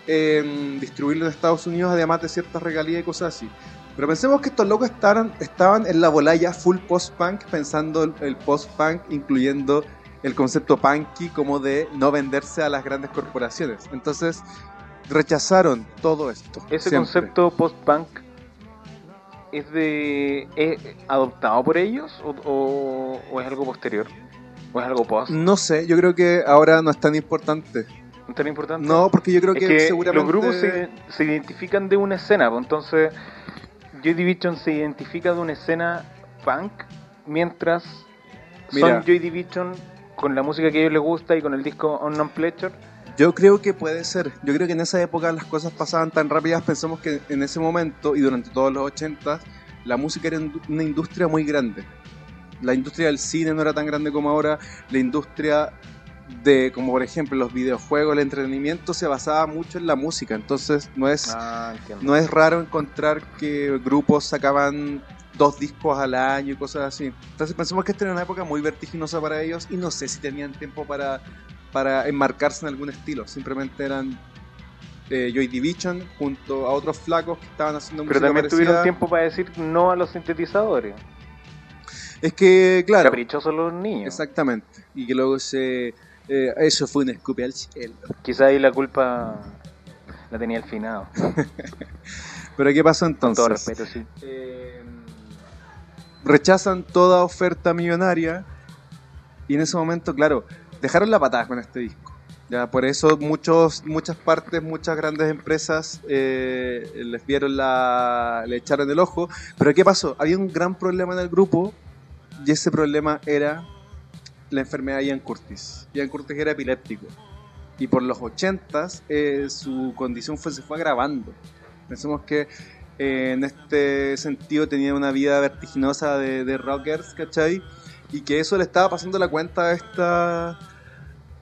eh, distribuirlo en Estados Unidos, además de ciertas regalías y cosas así. Pero pensemos que estos locos estaban, estaban en la bolaya full post-punk, pensando el, el post-punk, incluyendo el concepto punky como de no venderse a las grandes corporaciones. Entonces rechazaron todo esto. Ese siempre. concepto post-punk es de. ¿Es adoptado por ellos o, o- o es algo posterior? ¿O es algo post? No sé, yo creo que ahora no es tan importante. ¿No es tan importante? No, porque yo creo es que, que seguramente... los grupos se, se identifican de una escena, pues, entonces Joy Division se identifica de una escena punk, mientras Mira. son Joy Division con la música que a ellos les gusta y con el disco Unknown Pleasure. Yo creo que puede ser. Yo creo que en esa época las cosas pasaban tan rápidas. Pensamos que en ese momento y durante todos los 80 la música era una industria muy grande. La industria del cine no era tan grande como ahora. La industria de, como por ejemplo, los videojuegos, el entretenimiento se basaba mucho en la música. Entonces no es, Ah, no es raro encontrar que grupos sacaban dos discos al año y cosas así. Entonces pensamos que esta era una época muy vertiginosa para ellos y no sé si tenían tiempo para, para enmarcarse en algún estilo. Simplemente eran eh, Joy Division junto a otros flacos que estaban haciendo Pero música también parecida. tuvieron tiempo para decir no a los sintetizadores. Es que, claro, Caprichosos los niños. exactamente. Y que luego se... eh, eso fue un escupe al cielo. Quizá ahí la culpa. La tenía el finado. Pero ¿qué pasó Con entonces? todo respeto, sí. Eh, rechazan toda oferta millonaria y en ese momento, claro, dejaron la patada con este disco. Ya, por eso muchos, muchas partes, muchas grandes empresas eh, les vieron la, le echaron el ojo. Pero ¿qué pasó? Había un gran problema en el grupo y ese problema era la enfermedad de Ian Curtis. Ian Curtis era epiléptico y por los 80s eh, su condición fue, se fue agravando. Pensemos que eh, en este sentido tenía una vida vertiginosa de, de rockers, ¿cachai? Y que eso le estaba pasando la cuenta a esta,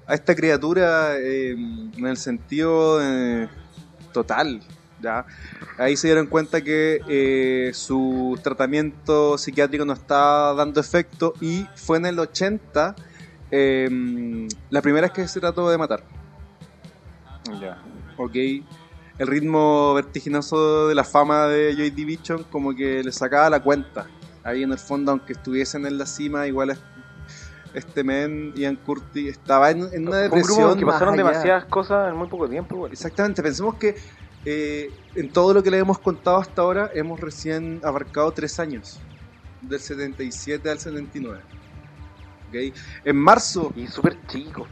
a esta criatura eh, en el sentido eh, total. ¿Ya? Ahí se dieron cuenta que eh, su tratamiento psiquiátrico no estaba dando efecto y fue en el 80 eh, la primera vez que se trató de matar. Ya. ¿ok? El ritmo vertiginoso de la fama de Joy Division como que le sacaba la cuenta. Ahí en el fondo, aunque estuviesen en la cima, igual es- este men, Ian Curtis, estaba en, en una Fue un grupo depresión. que pasaron demasiadas cosas en muy poco tiempo. igual. Exactamente, pensemos que eh, en todo lo que le hemos contado hasta ahora, hemos recién abarcado tres años, del 77 al 79. ¿ok? En marzo Y súper chicos.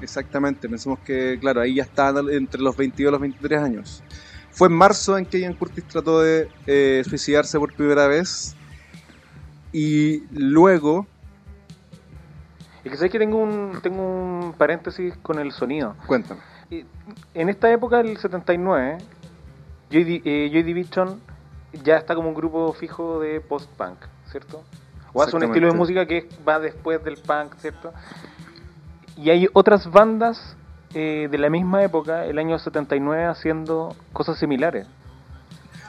Exactamente, pensemos que, claro, ahí ya estaban entre los 22 y los 23 años. Fue en marzo en que Ian Curtis trató de eh, suicidarse por primera vez. Y luego, Y que sabes que tengo un, tengo un paréntesis con el sonido. cuéntame. En esta época, el 79, Joy, eh, Joy Division ya está como un grupo fijo de post-punk, ¿cierto? O hace un estilo de música que va después del punk, ¿cierto? Y hay otras bandas eh, de la misma época, el año 79, haciendo cosas similares.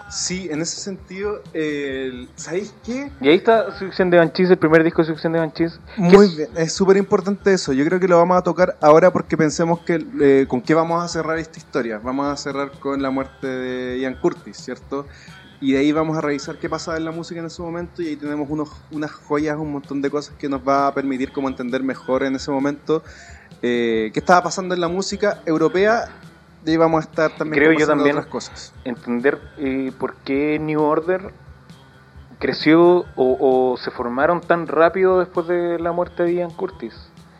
Sí, en ese sentido, eh, ¿sabéis qué? Y ahí está Succión de Banshees, el primer disco de Succión de Banshees. Muy es- bien, es súper importante eso. Yo creo que lo vamos a tocar ahora porque pensemos que eh, con qué vamos a cerrar esta historia. Vamos a cerrar con la muerte de Ian Curtis, ¿cierto? Y de ahí vamos a revisar qué pasaba en la música en ese momento y ahí tenemos unos, unas joyas, un montón de cosas que nos va a permitir como entender mejor en ese momento eh, qué estaba pasando en la música europea y vamos a estar también Creo yo también. otras cosas. entender eh, por qué New Order creció o, o se formaron tan rápido después de la muerte de Ian Curtis.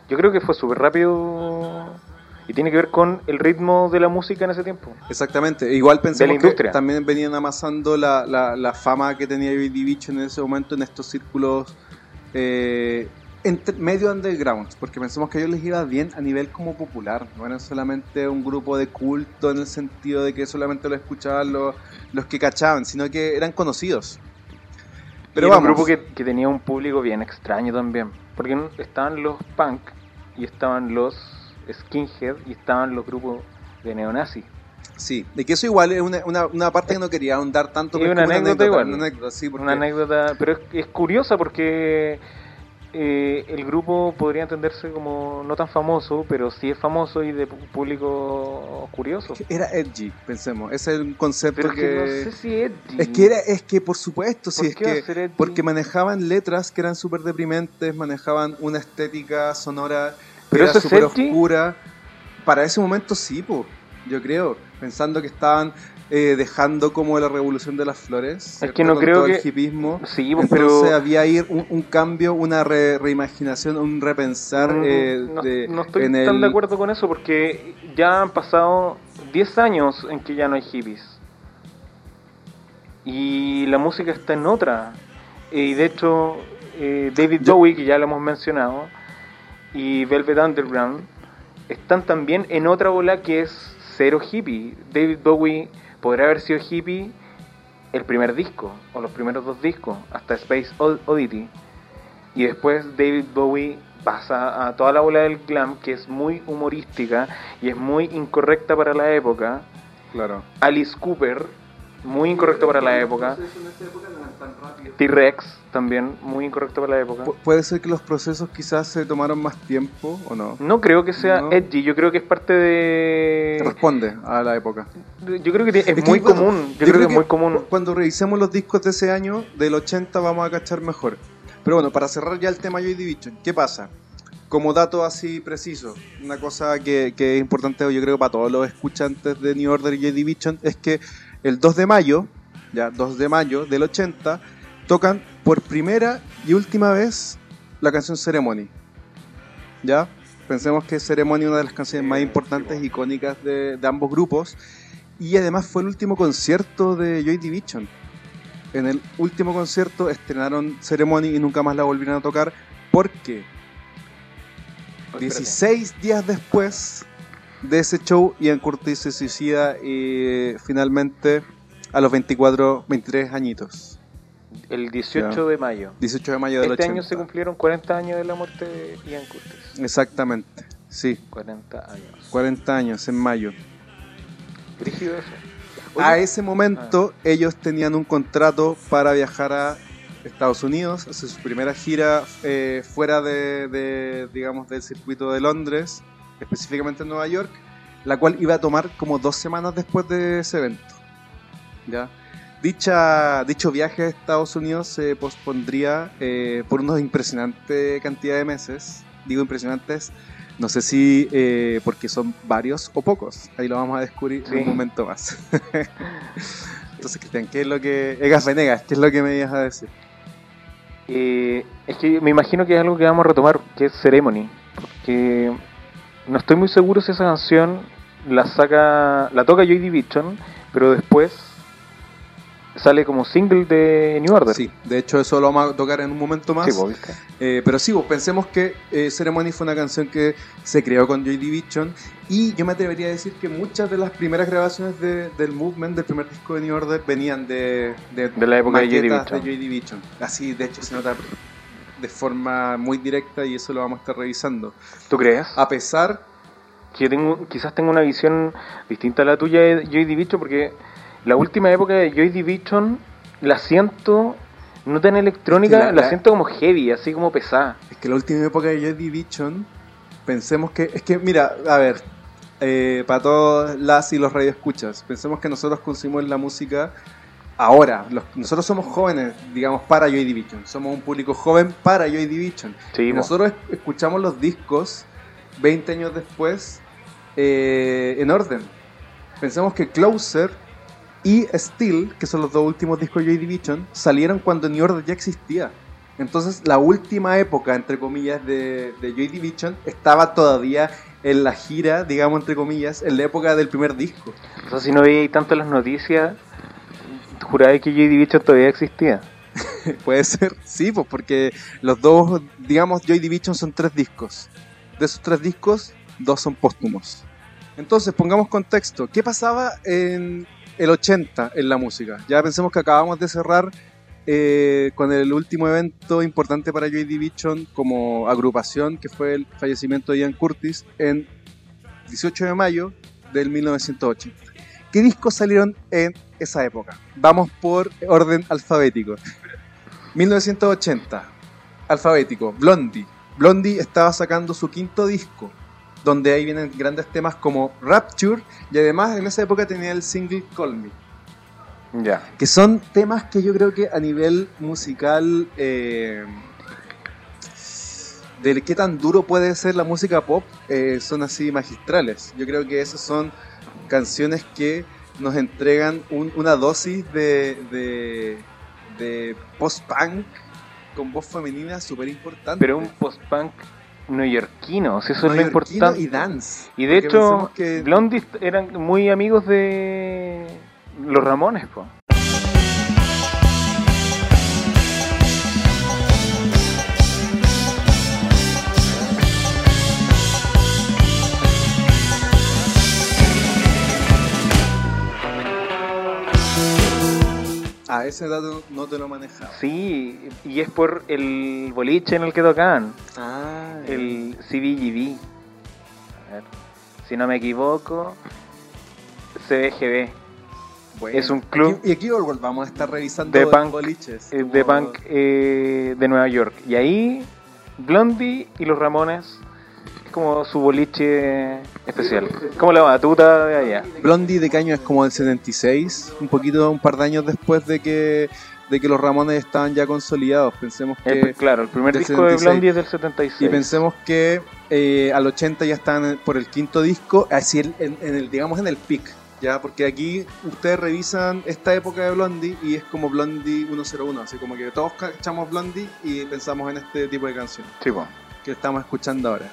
Yo creo que fue súper rápido y tiene que ver con el ritmo de la música en ese tiempo. Exactamente, igual pensemos que también venían amasando la, la, la fama que tenía Joy Division en ese momento en estos círculos eh, entre- medio underground, porque pensemos que a ellos les iba bien a nivel como popular, no eran solamente un grupo de culto en el sentido de que solamente lo escuchaban los, los que cachaban, sino que eran conocidos. Pero era un vamos, grupo que, que tenía un público bien extraño también. Porque estaban los punk y estaban los skinhead y estaban los grupos de neonazi. sí, de que eso igual es una, una, una parte que no quería ahondar tanto, Es una como anécdota igual. una anécdota, sí, porque- Una anécdota, pero es, es curiosa porque eh, el grupo podría entenderse como no tan famoso, pero sí es famoso y de público curioso. Era edgy, pensemos. Ese es un concepto Pero que... que no sé si es Es que era, es que por supuesto, ¿Por sí, es que edgy? porque manejaban letras que eran súper deprimentes, manejaban una estética sonora que ¿Pero era súper edgy? oscura. Para ese momento sí, po, yo creo, pensando que estaban eh, dejando como la revolución de las flores, ¿cierto? que no Con creo todo que- el hipismo. Sí, pues, Entonces pero había ahí un, un cambio, una re- reimaginación, un repensar Mm, eh, no, de, no estoy en tan el- de acuerdo con eso porque ya han pasado 10 años en que ya no hay hippies. Y la música está en otra. Y de hecho, eh, David Yo- Bowie, que ya lo hemos mencionado, y Velvet Underground están también en otra ola que es cero hippie. David Bowie podrá haber sido hippie el primer disco, o los primeros dos discos, hasta Space Od- Oddity. Y después David Bowie pasa a toda la ola del glam, que es muy humorística y es muy incorrecta para la época. Claro. Alice Cooper, muy incorrecto para la época. T-Rex, también muy incorrecto para la época. Pu- Puede ser que los procesos quizás se tomaron más tiempo o no. No creo que sea No. edgy, yo creo que es parte de... Responde a la época. Yo creo que es, Es que, muy bueno, común, yo, creo, que es muy común. cu- Cuando revisemos los discos de ese año, del 80, vamos a cachar mejor. Pero bueno, para cerrar ya el tema Joy Division, ¿qué pasa? como dato así preciso, una cosa que, que es importante yo creo para todos los escuchantes de New Order y Joy Division es que el 2 de mayo, ya 2 de mayo del 80, tocan por primera y última vez la canción Ceremony. ¿Ya? Pensemos que Ceremony es una de las canciones más importantes, icónicas de, de ambos grupos. Y además fue el último concierto de Joy Division. En el último concierto estrenaron Ceremony y nunca más la volvieron a tocar porque 16 días después de ese show, Ian Curtis se suicida y finalmente a los 24, 23 años. El 18 Ya. de mayo. 18 de mayo del Este 80. año se cumplieron 40 años de la muerte de Ian Curtis. Exactamente, sí, 40 años. 40 años en mayo. Brígido eso. A Oye, ese momento ellos tenían un contrato para viajar a Estados Unidos, hacer su primera gira eh, fuera de, de, digamos, del circuito de Londres, específicamente en Nueva York, la cual iba a tomar como dos semanas después de ese evento. ¿Ya? Dicha, dicho viaje a Estados Unidos se pospondría eh, por una impresionante cantidad de meses. Digo impresionantes, no sé si eh, porque son varios o pocos. Ahí lo vamos a descubrir en un momento más. Entonces, Cristian, ¿qué es lo que... Egas Venegas, ¿qué es lo que me ibas a decir? eh, es que me imagino que es algo que vamos a retomar, que es Ceremony. Porque no estoy muy seguro si esa canción la saca, la toca Joy Division, pero después sale como single de New Order. Sí, de hecho eso lo vamos a tocar en un momento más. Sí, ¿viste? Eh, pero sí, pues, pensemos que eh, Ceremony fue una canción que se creó con Joy Division y yo me atrevería a decir que muchas de las primeras grabaciones de- del Movement, del primer disco de New Order, venían de, De la época de Joy Division. Joy Division. Así, de hecho, se nota de forma muy directa y eso lo vamos a estar revisando. ¿Tú crees? A pesar, que yo tengo, quizás tengo una visión distinta a la tuya de Joy Division, porque la última época de Joy Division la siento no tan electrónica, la- la, la- siento como heavy, así como pesada. es que la última época de Joy Division, pensemos que, es que, mira, a ver, eh, para todas las y los radioescuchas, pensemos que nosotros consumimos la música ahora. Los- nosotros somos jóvenes, digamos, para Joy Division. Somos un público joven para Joy Division. Sí, nosotros es- escuchamos los discos 20 años después eh, en orden. Pensemos que Closer y Steel, que son los dos últimos discos de Joy Division, salieron cuando New Order ya existía. Entonces, la última época, entre comillas, de, de Joy Division estaba todavía en la gira, digamos, entre comillas, en la época del primer disco. O sea, si no veía tanto las noticias, juraba que Joy Division todavía existía. Puede ser, sí, pues porque los dos, digamos, Joy Division son tres discos. De esos tres discos, dos son póstumos. Entonces, pongamos contexto. ¿Qué pasaba en el 80 en la música? Ya pensemos que acabamos de cerrar eh, con el último evento importante para Joy Division como agrupación, que fue el fallecimiento de Ian Curtis en 18 de mayo del 1980. ¿Qué discos salieron en esa época? Vamos por orden alfabético. 1980, alfabético, Blondie. Blondie estaba sacando su quinto disco, donde ahí vienen grandes temas como Rapture y además en esa época tenía el single Call Me, Ya. que son temas que yo creo que a nivel musical eh, de qué tan duro puede ser la música pop eh, son así magistrales. Yo creo que esas son canciones que nos entregan un- una dosis de, de, de post-punk con voz femenina súper importante. Pero un post-punk neoyorquino, si eso es lo importante. y dance. Y de hecho, que- Blondie eran muy amigos de los Ramones, po. A ese dato no te lo manejaba. Sí, y es por el boliche en el que tocaban, Ah, el CBGB. A ver, si no me equivoco, CBGB. bueno. es un club Aquí- y aquí vamos a estar revisando de punk, boliches. eh, de punk eh, de Nueva York. Y ahí Blondie y los Ramones es como su boliche especial. Como la batuta de allá. Blondie de Caño es como del 76, un poquito, un par de años después de que, de que los Ramones estaban ya consolidados. Pensemos El- que... claro, el primer disco de 76. Blondie es del 76. Y pensemos que eh, al 80 ya están por el quinto disco, así en, en- el, digamos en el pic, ya, porque aquí ustedes revisan esta época de Blondie y es como Blondie 101, así como que todos cachamos Blondie y pensamos en este tipo de canción Sí, po. que estamos escuchando ahora.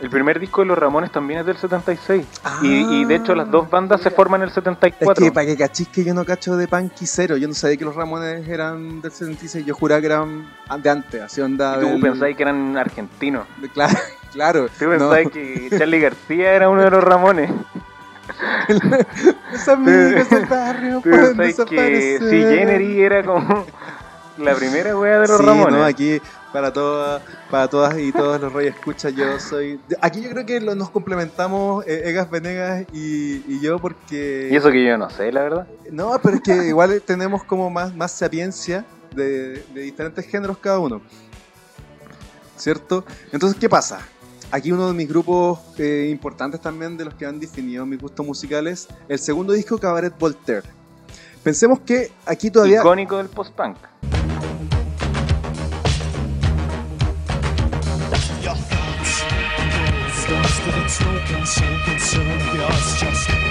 El primer disco de los Ramones también es del 76. Ah. Y, y de hecho las dos bandas se forman en el Es 74. que para que cachis que yo no cacho de punk y cero, yo no sabía que los Ramones eran del 76, yo juraba que eran de antes, así onda Y tú del- pensáis que eran argentinos. claro, claro. Tú no. pensáis que Charlie García era uno de los Ramones. Los amigos del barrio pueden pensáis que desaparecer. si Jennery era como la primera wea de los Sí, Ramones. no, aquí para todas, para todas y todos los reyes escucha, yo soy. Aquí yo creo que lo- nos complementamos eh, Egas Venegas y, y yo porque. Y eso que yo no sé, la verdad. No, pero es que igual tenemos como más, más sapiencia de, de diferentes géneros cada uno. ¿Cierto? Entonces, ¿qué pasa? Aquí uno de mis grupos eh, importantes también de los que han definido mis gustos musicales, el segundo disco Cabaret Voltaire. Pensemos que aquí todavía... Icónico del post-punk. smoking, shaking, we yours just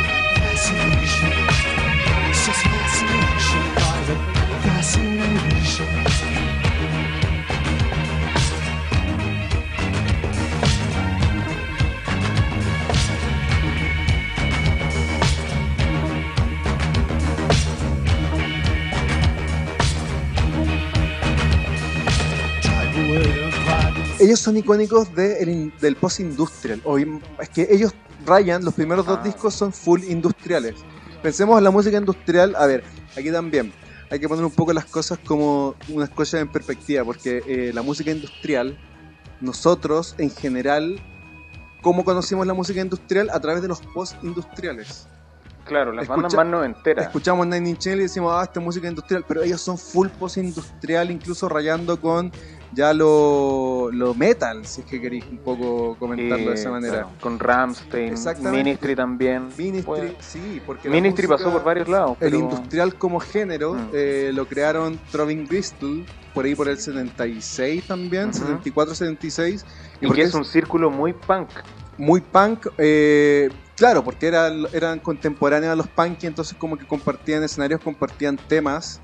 ellos son icónicos de el in- del post-industrial. Es que ellos, Ryan, los primeros dos Ah. discos son full industriales. Pensemos en la música industrial. A ver, aquí también hay que poner un poco las cosas como unas cosas en perspectiva, porque eh, la música industrial, nosotros en general, ¿cómo conocimos la música industrial? A través de los post-industriales. Claro, las Escucha- bandas más noventeras. Escuchamos Nine Inch Nails y decimos, ah, esta es música industrial, pero ellos son full post-industrial, incluso rayando con ya lo, lo metal, si es que queréis un poco comentarlo de esa Eh, manera. con Ramstein. Ministry también. Ministry, Bueno, sí, porque Ministry música- pasó por varios lados. El industrial como género Mm. eh, lo crearon Trovin Bristol por ahí por el 76 también, Ujú. 74-76. Y porque que es un círculo muy punk. muy punk, eh, claro, porque eran, eran contemporáneos a los punk y entonces como que compartían escenarios, compartían temas.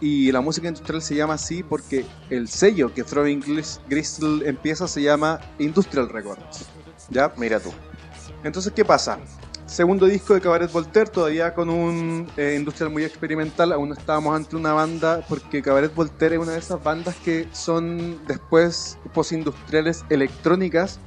Y la música industrial se llama así porque el sello que Throwing Gristle empieza se llama Industrial Records. ¿Ya? Mira tú. Entonces, ¿qué pasa? Segundo disco de Cabaret Voltaire, todavía con un eh, industrial muy experimental. Aún no estábamos ante una banda, porque Cabaret Voltaire es una de esas bandas que son después postindustriales electrónicas,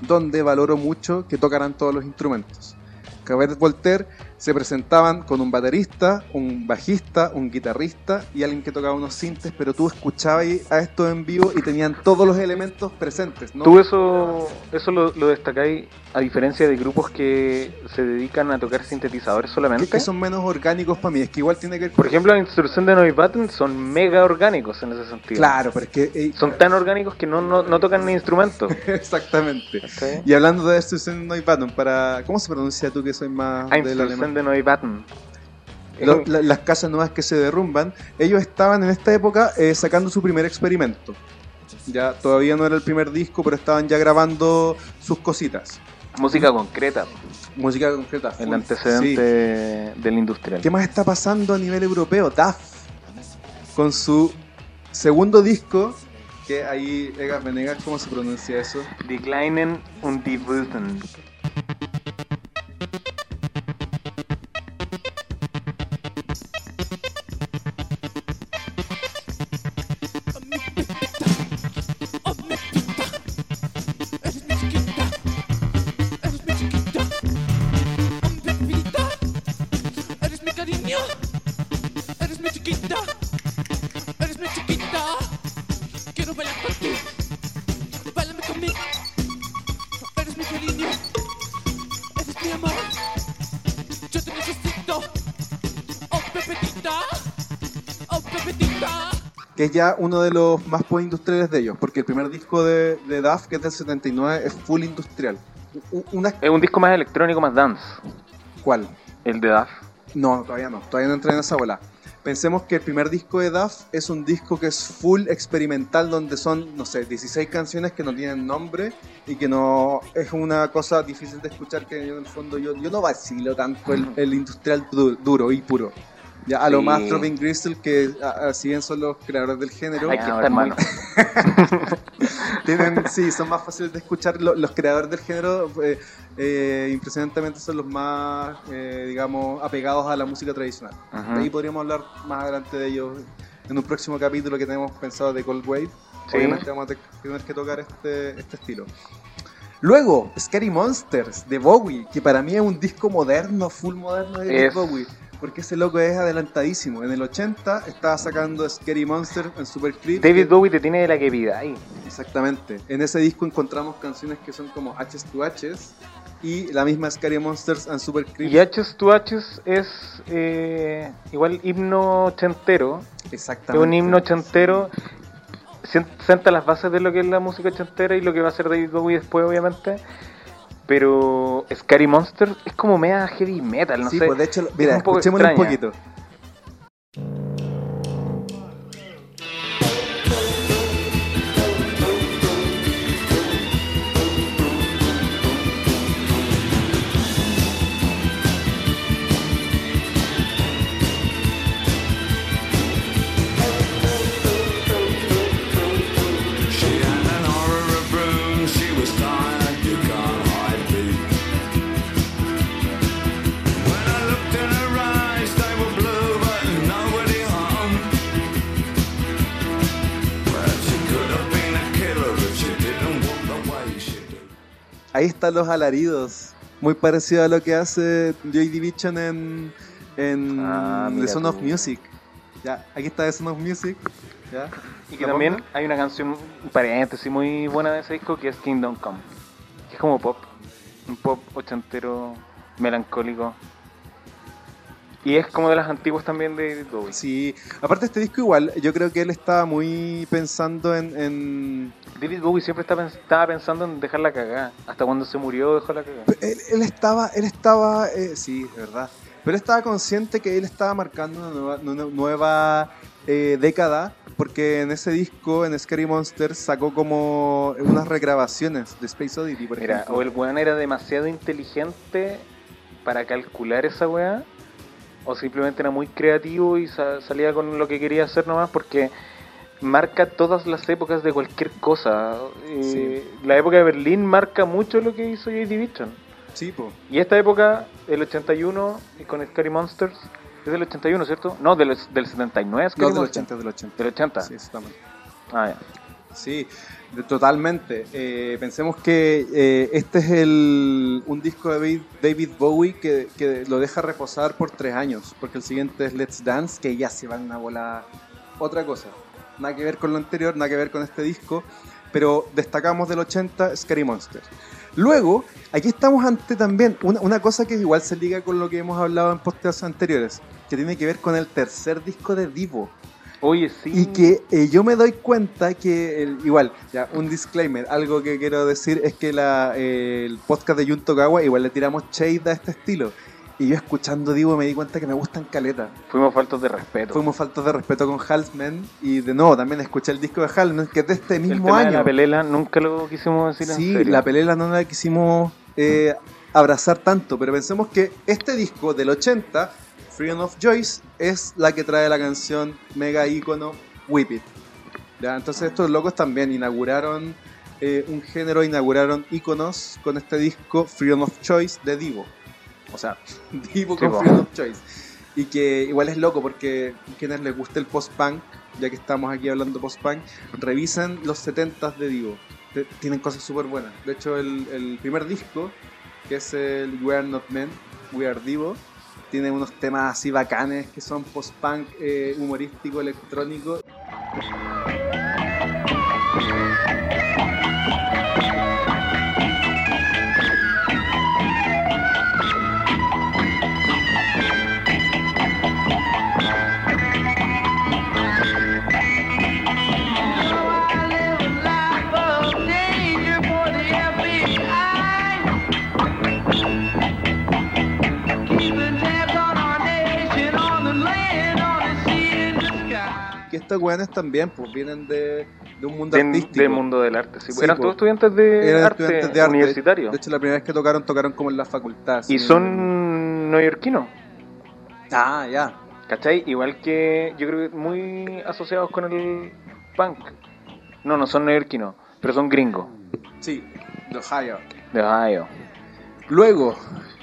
donde valoro mucho que tocaran todos los instrumentos. Cabaret Voltaire se presentaban con un baterista, un bajista, un guitarrista y alguien que tocaba unos sintes, pero tú escuchabas a esto en vivo y tenían todos los elementos presentes. ¿no? Tú eso, eso lo, lo destacáis a diferencia de grupos que se dedican a tocar sintetizadores solamente. que, que son menos orgánicos para mí. Es que igual tiene que Por ejemplo, la instrucción de Noise Button son mega orgánicos en ese sentido. Claro, pero es que. eh, Son tan orgánicos que no, no, no tocan ni instrumentos. exactamente. Y hablando de esto, Noise Button, para. ¿Cómo se pronuncia tú que soy más del Instrucción alemán? de Noise Button. Lo- la- las casas nuevas que se derrumban, ellos estaban en esta época eh, sacando su primer experimento. Ya todavía no era el primer disco, pero estaban ya grabando sus cositas. Música concreta, Música concreta. el full. antecedente del industrial. Sí. ¿Qué más está pasando a nivel europeo? DAF, con su segundo disco, que ahí, Egas Venegas, ¿cómo se pronuncia eso? Declinen und die es ya uno de los más post-industriales de ellos, porque el primer disco de, de Duff, que es del 79, es full industrial. Una, Es un disco más electrónico, más dance. ¿Cuál? El de Duff. No, todavía no, todavía no entré en esa bola. Pensemos que el primer disco de Duff es un disco que es full experimental, donde son, no sé, 16 canciones que no tienen nombre y que no es una cosa difícil de escuchar. Que yo, en el fondo yo, yo no vacilo tanto el, el industrial du- duro y puro. Ya, a lo Sí. más Robin Gristle, que a- a- si bien son los creadores del género, Hay que ah, estar hermano, mal. tienen, sí, son más fáciles de escuchar. Lo- Los, creadores del género, eh, eh, impresionantemente, son los más, eh, digamos, apegados a la música tradicional. Ahí podríamos hablar más adelante de ellos en un próximo capítulo que tenemos pensado de Cold Wave. Sí. Obviamente vamos a te- tener que tocar este, este estilo. Luego, Scary Monsters de Bowie, que para mí es un disco moderno, full moderno de Es- Bowie. Porque ese loco es adelantadísimo. En el 80 estaba sacando Scary Monsters en Super Creep. David Bowie te tiene de la que vida ahí. Exactamente. En ese disco encontramos canciones que son como H's to H's y la misma Scary Monsters and Super Creep. Y H's to H's es eh, igual himno ochentero. Es Exactamente. un himno ochentero. Sien- Sienta las bases de lo que es la música ochentera y lo que va a ser David Bowie después, obviamente. Pero Scary Monster es como media heavy metal, no sí, sé. pues de hecho, mira, un poco escuchémoslo un extraña. poquito. Ahí están los alaridos. Muy parecido a lo que hace Joy Division en, en Ah, The tú. of Music. Ya, aquí está The Son of Music. ¿ya? Y que ¿La también hay una canción, un paréntesis, muy buena de ese disco que es Kingdom Come. Que es como pop. Un pop ochentero, melancólico. Y es como de las antiguas también de David Bowie. Sí, aparte este disco igual, yo creo que él estaba muy pensando en, en- David Bowie siempre pens- estaba pensando en dejarla cagada. Hasta cuando se murió dejó la cagada. Él, él estaba, él estaba, eh, sí, de verdad, pero él estaba consciente que él estaba marcando una nueva, una nueva eh, década, porque en ese disco, en Scary Monsters, sacó como unas regrabaciones de Space Oddity, por Mira, ejemplo. o el weón era demasiado inteligente para calcular esa weá, o simplemente era muy creativo y sa- salía con lo que quería hacer nomás porque marca todas las épocas de cualquier cosa. La época de Berlín marca mucho lo que hizo J. Division. Sí, po. Y esta época, el 81, y con Scary Monsters, es del 81, ¿cierto? No, del, del 79, Scary No, del Monsters. 80, del 80. Del 80. Sí, exactamente. Ah, ya. Sí, totalmente. Eh, pensemos que eh, este es el, un disco de David, Bowie que, que lo deja reposar por tres años, porque el siguiente es Let's Dance, que ya se va en una otra cosa. Nada que ver con lo anterior, nada que ver con este disco, pero destacamos del 80 Scary Monster. Luego, aquí estamos ante también una, una cosa que igual se liga con lo que hemos hablado en podcasts anteriores, que tiene que ver con el tercer disco de Divo. Oye, sí. Y que eh, yo me doy cuenta que, el- igual, ya, un disclaimer, algo que quiero decir es que la, eh, el podcast de Junto Gawa igual le tiramos shade a este estilo. Y yo escuchando Divo me di cuenta que me gustan caleta. Fuimos faltos de respeto. Fuimos faltos de respeto con Halsman y de nuevo también escuché el disco de Halsman que es de este el mismo de año. la pelela nunca lo quisimos decir en Sí, serio. la pelela no la quisimos eh, abrazar tanto, pero pensemos que este disco del 80, Freedom of Joyce, es la que trae la canción mega ícono Whip It. ¿Ya? Entonces estos locos también inauguraron eh, un género, inauguraron íconos con este disco Freedom of Choice de Divo. O sea, Divo con. Freedom of Choice. Y que igual es loco porque quienes les guste el post-punk, ya que estamos aquí hablando post-punk, revisen los 70s de Divo. Te- Tienen cosas súper buenas. De hecho, el, el primer disco, que es el We Are Not Men, We Are Divo, tiene unos temas así bacanes que son post-punk, eh, humorístico, electrónico. Estos weones también pues vienen de, de un mundo De- artístico. del mundo del arte. sí. Sí, Eran po. todos estudiantes de, Eran arte, estudiantes de arte. universitario. De hecho, la primera vez que tocaron, tocaron como en la facultad. y son neoyorquinos. Ah, ya. ¿Cachai? Igual que yo creo que muy asociados con el punk. No, no son neoyorquinos, pero son gringos, Sí, de Ohio. de Ohio. Luego,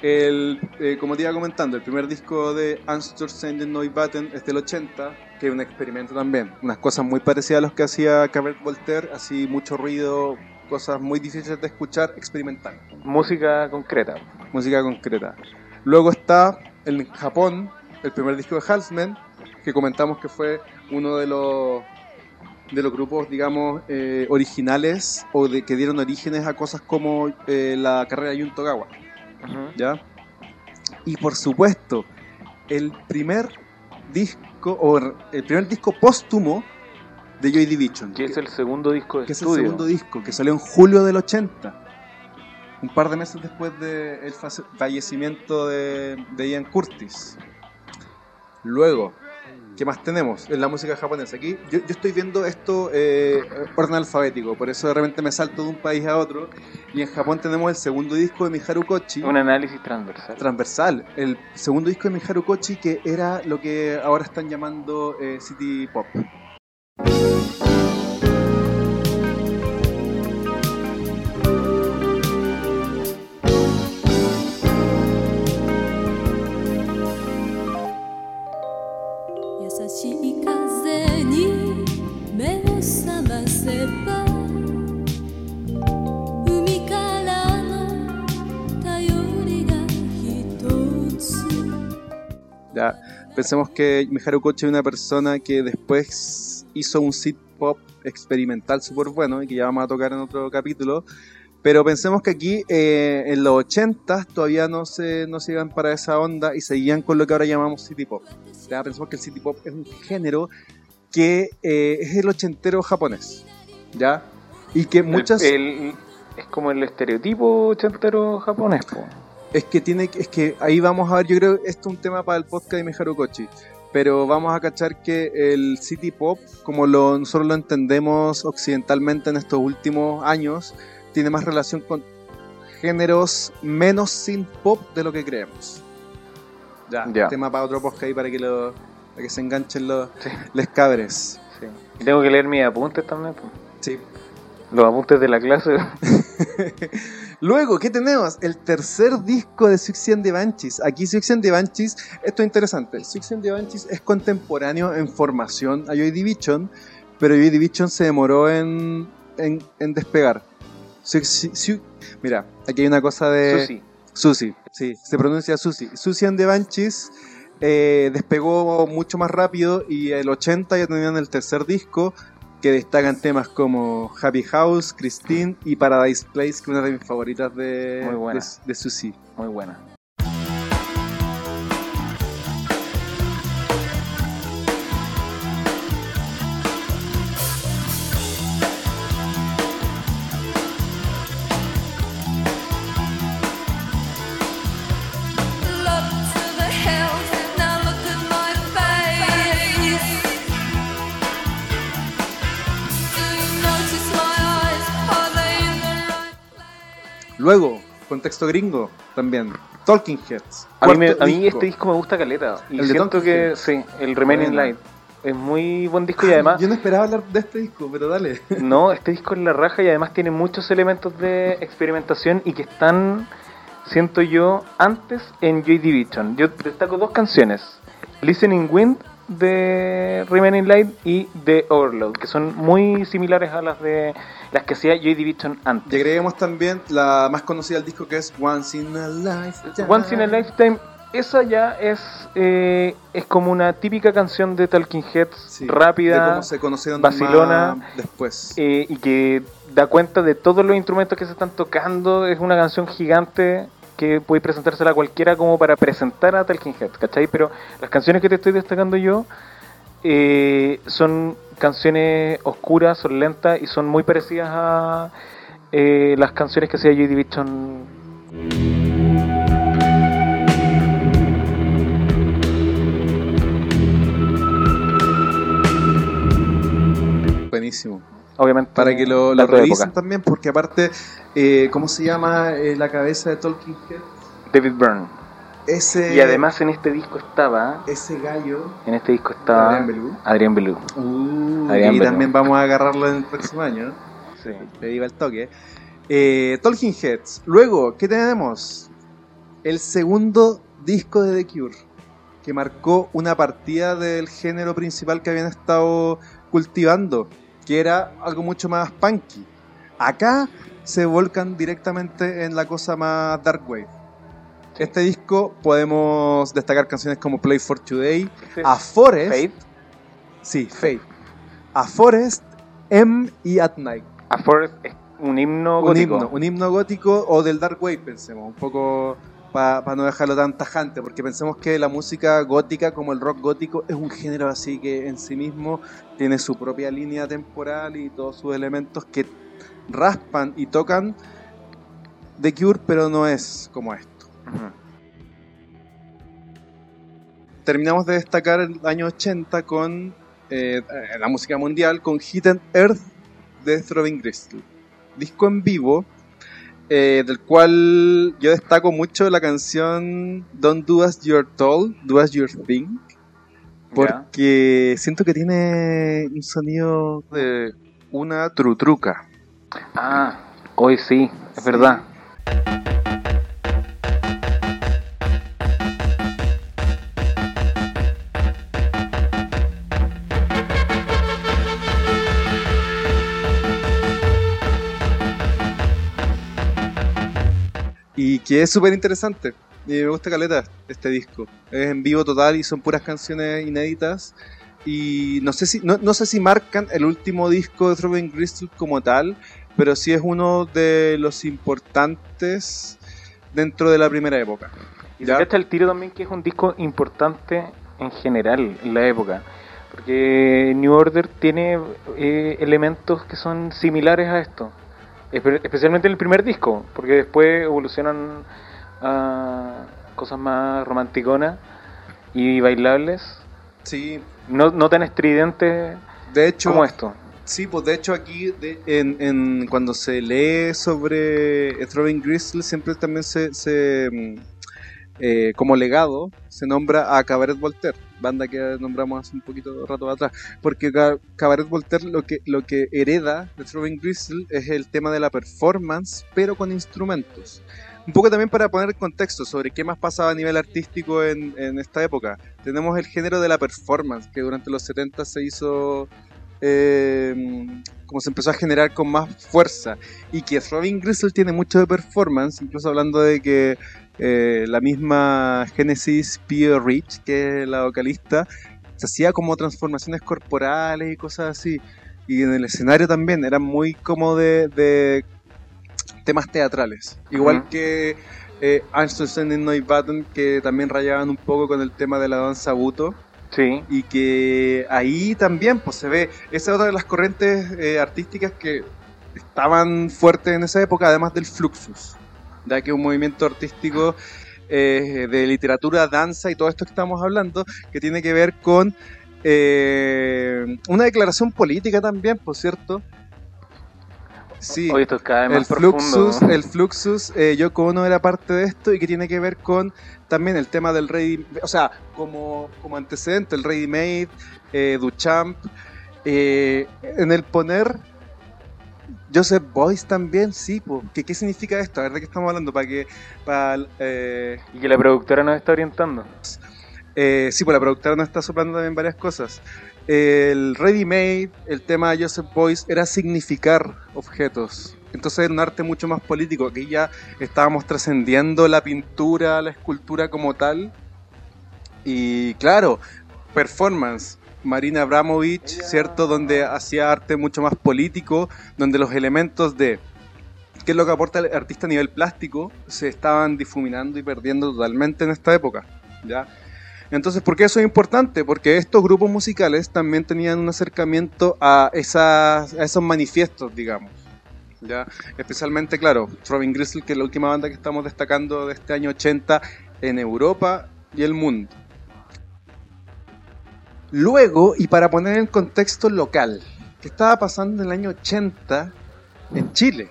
el, eh, como te iba comentando, el primer disco de Anstursen Neubauten es del 80, que es un experimento también. Unas cosas muy parecidas a los que hacía Cabret Voltaire, así mucho ruido, cosas muy difíciles de escuchar, experimental. Música concreta. música concreta. Luego está en Japón el primer disco de Halsman, que comentamos que fue uno de los de los grupos, digamos, eh, originales o de que dieron orígenes a cosas como eh, la carrera de Jun Togawa, ¿ya? Y por supuesto, el primer disco o el primer disco póstumo de Joy Division, Que es el segundo disco de que es el estudio. segundo disco, que salió en julio del 80. Un par de meses después del fallecimiento de, de Ian Curtis. Luego, ¿qué más tenemos en la música japonesa? Aquí yo, yo estoy viendo esto eh, orden alfabético, por eso de repente me salto de un país a otro. Y en Japón tenemos el segundo disco de Miharu Kochi. Un análisis transversal. Transversal, el segundo disco de Miharu Kochi que era lo que ahora están llamando eh, City Pop. " Ya, pensemos que Miharu Kochi es una persona que después hizo un synth pop experimental súper bueno y que ya vamos a tocar en otro capítulo. Pero pensemos que aquí eh, en los 80 todavía no se, no se iban para esa onda y seguían con lo que ahora llamamos city pop. Ya, pensemos que el city pop es un género que eh, es el ochentero japonés. ¿Ya? Y que muchas... El- es como el estereotipo ochentero japonés. po. Es que tiene que- es que ahí vamos a ver, yo creo que esto es un tema para el podcast de Miharu Kochi, pero vamos a cachar que el city pop, como lo, nosotros lo entendemos occidentalmente en estos últimos años, tiene más relación con géneros menos synth pop de lo que creemos. Ya, Ya. tema para otro podcast ahí para que lo para que se enganchen los Sí. les cabres. Sí. Y tengo que leer mis apuntes también. Sí. Los apuntes de la clase. Luego, ¿qué tenemos? El tercer disco de Suicide and the Banshees. Aquí Suicide and the Banshees, esto es interesante. Suicide and the Banshees es contemporáneo en formación a Joy Division, pero Joy Division se demoró en, en, en despegar. Su- mira, aquí hay una cosa de... Susi. Susi, sí, se pronuncia Susi. Susi and the Banshees eh, despegó mucho más rápido y el 80 ya tenían el tercer disco que destacan temas como Happy House, Christine y Paradise Place, que es una de mis favoritas de, Muy buena. de, de Susi. Muy buena. Luego, contexto gringo también, Talking Heads. A mí, me- a mí este disco me gusta caleta. Y El siento que sí, el Remaining Buena. Light. Es muy buen disco y además. Yo no esperaba hablar de este disco, pero dale. No, este disco es la raja y además tiene muchos elementos de experimentación y que están, siento yo, antes en Joy Division. Yo destaco dos canciones: Listening Wind de Remaining Light y The Overload, que son muy similares a las de las que hacía Joy Division antes. Y agreguemos también la más conocida del disco que es Once in a Lifetime. Once in a Lifetime, esa ya es eh, es como una típica canción de Talking Heads, Sí, rápida. de cómo se conocieron después. eh, y que da cuenta de todos los instrumentos que se están tocando. Es una canción gigante que puede presentársela a cualquiera como para presentar a Talking Heads, ¿cachai? Pero las canciones que te estoy destacando yo eh, son canciones oscuras, son lentas y son muy parecidas a eh, las canciones que hacía Joy Division. buenísimo. Obviamente. Para que lo, revisen también, porque aparte, eh, ¿cómo se llama eh, la cabeza de Talking Head? David Byrne. Ese, Y además en este disco estaba. ese gallo. En este disco estaba. Adrián Belú. Adrián Belú. Uh, Adrián y Belú. también vamos a agarrarlo en el próximo año. Sí. Le iba el toque. Eh, Talking Heads. Luego, ¿qué tenemos? El segundo disco de The Cure, que marcó una partida del género principal que habían estado cultivando, que era algo mucho más punky. Acá se volcan directamente en la cosa más dark wave. Este disco podemos destacar canciones como Play for Today, A Forest, Faith. sí, Faith, A Forest, M y At Night. A Forest es un himno un gótico. himno, un himno gótico o del dark wave, pensemos, un poco para no dejarlo tan tajante, porque pensemos que la música gótica como el rock gótico es un género así que en sí mismo tiene su propia línea temporal y todos sus elementos que raspan y tocan The Cure, pero no es como esto. Terminamos de destacar el año 80 con eh, la música mundial, con and Earth de Throbbing Gristle. Disco en vivo, eh, del cual yo destaco mucho la canción Don't Do As You're Told, Do As You're Think, porque siento que tiene un sonido de una trutruca. Ah, hoy sí, es verdad. Y que es súper interesante. Y me gusta caleta este disco. Es en vivo total y son puras canciones inéditas. Y no sé si, no, no sé si marcan el último disco de Throbbing Gristle como tal, pero sí es uno de los importantes dentro de la primera época. Y se el tiro también que es un disco importante en general en la época. Porque New Order tiene eh, elementos que son similares a esto. Espe- Especialmente en el primer disco. Porque después evolucionan a cosas más romanticonas y bailables. Sí, No, no tan estridentes de hecho, como esto. Sí, pues de hecho aquí de- en, en- cuando se lee sobre Throbbing Gristle siempre también se, se, mm, eh, como legado se nombra a Cabaret Voltaire, banda que nombramos hace un poquito rato atrás, porque Ca- Cabaret Voltaire lo que, hereda de Throbbing Gristle es el tema de la performance, pero con instrumentos. Un poco también para poner contexto sobre qué más pasaba a nivel artístico en, en esta época. Tenemos el género de la performance, que durante los 70 se hizo eh, como se empezó a generar con más fuerza y que Robin Gristle tiene mucho de performance, incluso hablando de que eh, la misma Genesis Pio Rich, que es la vocalista, se hacía como transformaciones corporales y cosas así. Y en el escenario también, eran muy como de, de temas teatrales. Igual que eh, Einstein y Neubatten, que también rayaban un poco con el tema de la danza buto Sí. y que ahí también pues se ve esa es otra de las corrientes eh, artísticas que estaban fuertes en esa época además del fluxus ya que un movimiento artístico eh, de literatura danza y todo esto que estamos hablando que tiene que ver con eh, una declaración política también por cierto sí Hoy esto es cada vez el. Fluxus, el Fluxus, eh, Yoko Ono era parte de esto y que tiene que ver con también el tema del Ready, o sea, como, como antecedente, el Ready Made, eh, Duchamp, eh, en el poner Joseph Boyce también, sí, po. ¿Qué, ¿qué significa esto? A ver, ¿de qué estamos hablando? Para que, para, eh, Y que la productora nos está orientando. eh, sí, pues la productora nos está soplando también varias cosas. El ready made, el tema de Joseph Boyce era significar objetos. Entonces era un arte mucho más político. Aquí ya estábamos trascendiendo la pintura, la escultura como tal. Y claro, performance. Marina Abramovich, ¿cierto? Donde hacía arte mucho más político, donde los elementos de qué es lo que aporta el artista a nivel plástico se estaban difuminando y perdiendo totalmente en esta época. ¿ya? Entonces, ¿por qué eso es importante? Porque estos grupos musicales también tenían un acercamiento a, esas, a esos manifiestos, digamos. ¿ya? Especialmente, claro, Robin Gristle, que es la última banda que estamos destacando de este año 80 en Europa y el mundo. Luego, y para poner en contexto local, que estaba pasando en el año 80 en Chile.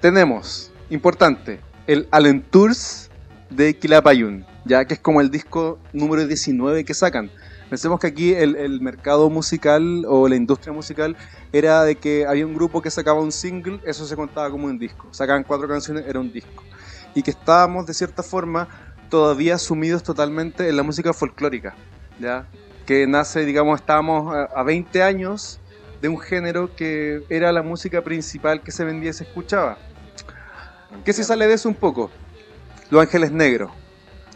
Tenemos, importante, el Allen Tours de Quilapayún, ya que es como el disco número 19 que sacan. Pensemos que aquí el, el mercado musical o la industria musical era de que había un grupo que sacaba un single, eso se contaba como un disco. Sacaban cuatro canciones, era un disco. Y que estábamos, de cierta forma, todavía sumidos totalmente en la música folclórica, ¿ya? Que nace, digamos, estábamos a, a 20 años de un género que era la música principal que se vendía y se escuchaba. ¿Qué se sale de eso un poco? Los Ángeles Negros.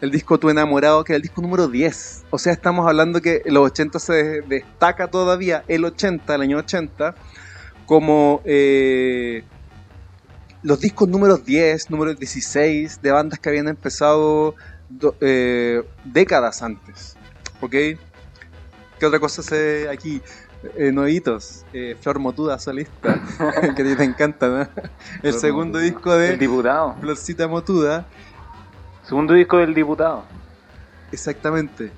El disco Tu Enamorado, que es el disco número 10. O sea, estamos hablando que los 80 se de- destaca todavía el 80, el año 80, como eh, los discos números 10, números 16 de bandas que habían empezado do- eh, décadas antes. ¿Ok? ¿Qué otra cosa se aquí? Eh, nuevitos. Eh, Flor Motuda, solista. que a ti te encanta, ¿no? El Flor segundo Motuda. disco de El diputado. Florcita Motuda. Segundo disco del diputado. Exactamente.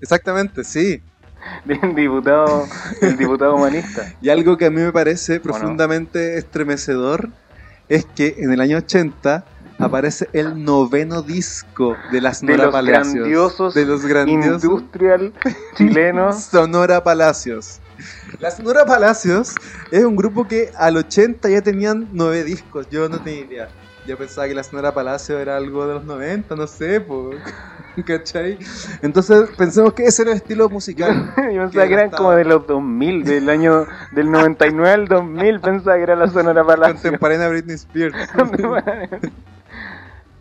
Exactamente, sí. Del diputado, el diputado humanista. Y algo que a mí me parece no? profundamente estremecedor es que en el año 80 aparece el noveno disco de la De los Palacios. grandiosos, de los grandiosos industrial chilenos. Sonora Palacios. La Sonora Palacios es un grupo que al 80 ya tenían nueve discos. Yo no tenía idea. Yo pensaba que la Sonora Palacios era algo de los 90, no sé, po. ¿cachai? Entonces pensemos que ese era el estilo musical. Yo pensaba que eran estaba- como de los 2000, del año del 99 al 2000, pensaba que era la Sonora Palacio. Contemporánea Britney Spears.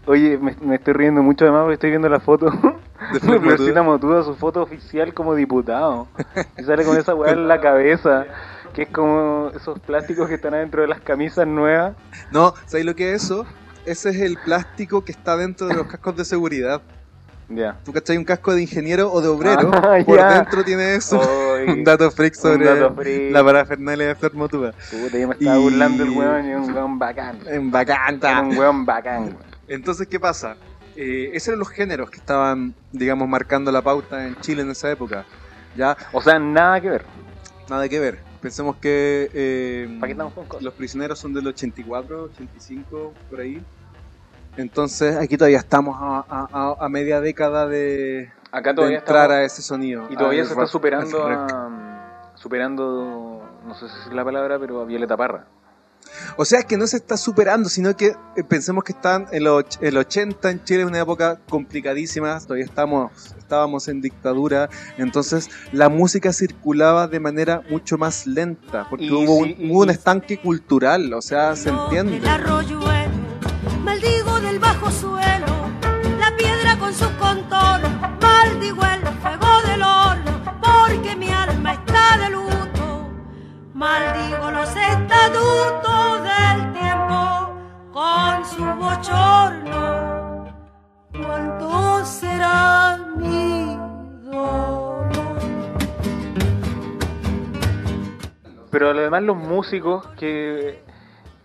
Oye, me, me estoy riendo mucho además porque estoy viendo la foto De de Flor Florcita Motuda. Su foto oficial como diputado. Y sale con esa weá en la cabeza, que es como esos plásticos que están adentro de las camisas nuevas. No, ¿sabes lo que es eso? Ese es el plástico que está dentro de los cascos de seguridad. Ya. ¿Tú cachai? Un casco de ingeniero o de obrero. Ah, por ya. dentro tiene eso. Oy, un dato freak un sobre dato freak. la parafernalia de Flor Motuda. Puta, yo me estaba Y- burlando el weón y un weón bacán. Era bacanta. un weón bacán, weón. Entonces, ¿qué pasa? Eh, esos eran los géneros que estaban, digamos, marcando la pauta en Chile en esa época. Ya, O sea, nada que ver. nada que ver. Pensemos que eh, ¿Para qué los prisioneros son del 84, 85, por ahí. Entonces, aquí todavía estamos a, a- a- a media década de, Acá de todavía entrar estamos- a ese sonido. Y todavía se está superando a, superando, no sé si es la palabra, pero a Violeta Parra. O sea, es que no se está superando, sino que eh, pensemos que están en los och- el 80 en Chile es una época complicadísima, todavía estamos, estábamos en dictadura, entonces la música circulaba de manera mucho más lenta, porque Y hubo, un, y- hubo un estanque cultural, o sea, se entiende. Del arroyuelo, maldigo del bajo suelo, la piedra con sus contornos, maldigo el fuego del horno, porque mi alma está de luto, maldigo los estatutos del tiempo con su bochorno. ¿Cuánto será mi dolor? Pero además los músicos que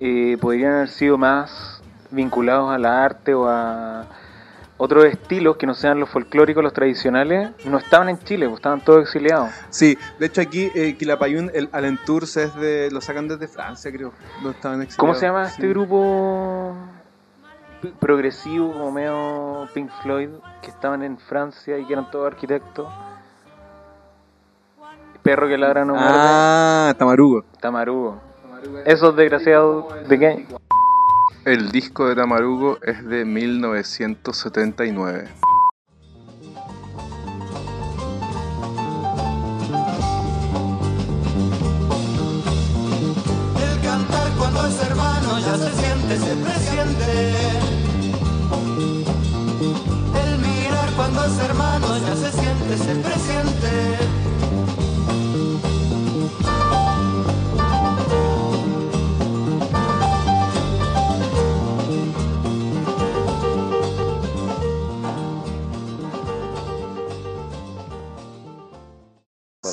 eh, podrían haber sido más vinculados al arte o a otros estilos que no sean los folclóricos, los tradicionales, no estaban en Chile, pues estaban todos exiliados. Sí, de hecho aquí eh, Quilapayún, el Alentours es de, lo sacan desde Francia, creo, no estaban exiliados. ¿Cómo se llama Sí. este grupo progresivo, como medio Pink Floyd, que estaban en Francia y que eran todos arquitectos? Perro que ladra no muerde. Ah, Tamarugo. Tamarugo. Esos desgraciados de qué? El disco de Tamarugo es de 1979. El cantar cuando es hermano ya se siente, se presiente. El mirar cuando es hermano ya se siente, se presiente.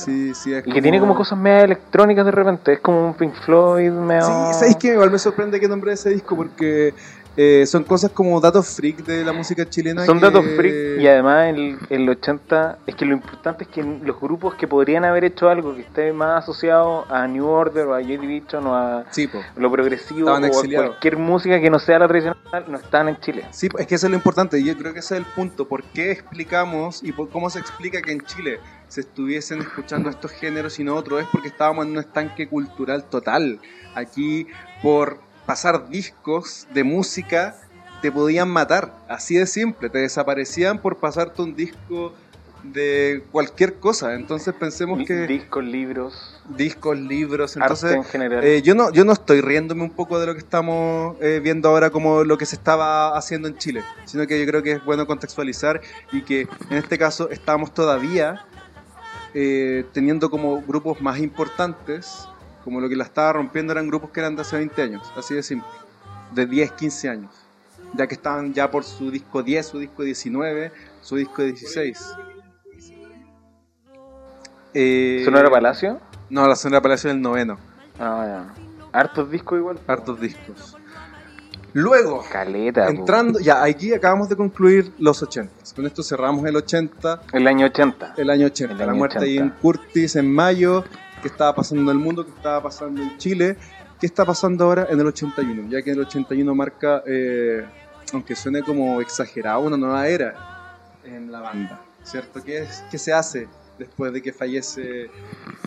Sí, sí, es Y que tiene como cosas medio electrónicas de repente, es como un Pink Floyd medio... Sí, ¿sabéis que Igual me sorprende que nombre ese disco porque eh, son cosas como datos freak de la música chilena. Son que- datos freak y además el, el 80, es que lo importante es que los grupos que podrían haber hecho algo que esté más asociado a New Order o a Joy Division o a Sí, lo progresivo o a exiliados. cualquier música que no sea la tradicional no están en Chile. Sí, es que eso es lo importante. Yo creo que ese es el punto. ¿Por qué explicamos y por cómo se explica que en Chile se estuviesen escuchando estos géneros y no otros? Es porque estábamos en un estanque cultural total. Aquí, por pasar discos de música, te podían matar. Así de simple. Te desaparecían por pasarte un disco de cualquier cosa. Entonces pensemos que Discos, libros, discos, libros, entonces arte en general. eh, yo no yo no estoy riéndome un poco de lo que estamos eh, viendo ahora como lo que se estaba haciendo en Chile, sino que yo creo que es bueno contextualizar y que en este caso estamos todavía eh, teniendo como grupos más importantes, como lo que la estaba rompiendo eran grupos que eran de hace 20 años, así de simple, de 10, 15 años, ya que estaban ya por su disco 10, su disco 19, su disco 16. Eh, ¿Sonora Palacio? No, la Sonora Palacio del noveno. Ah, ya. Hartos discos igual. Hartos discos. Luego, Caleta. po. entrando, ya aquí acabamos de concluir los 80. Con esto cerramos el 80, El año 80. el año 80. El la año muerte de 80. Ian Curtis en mayo, qué estaba pasando en el mundo, qué estaba pasando en Chile, qué está pasando ahora en el 81, ya que el 81 marca, eh, aunque suene como exagerado, una nueva era en la banda, ¿cierto? ¿Qué, es, ¿Qué se hace después de que fallece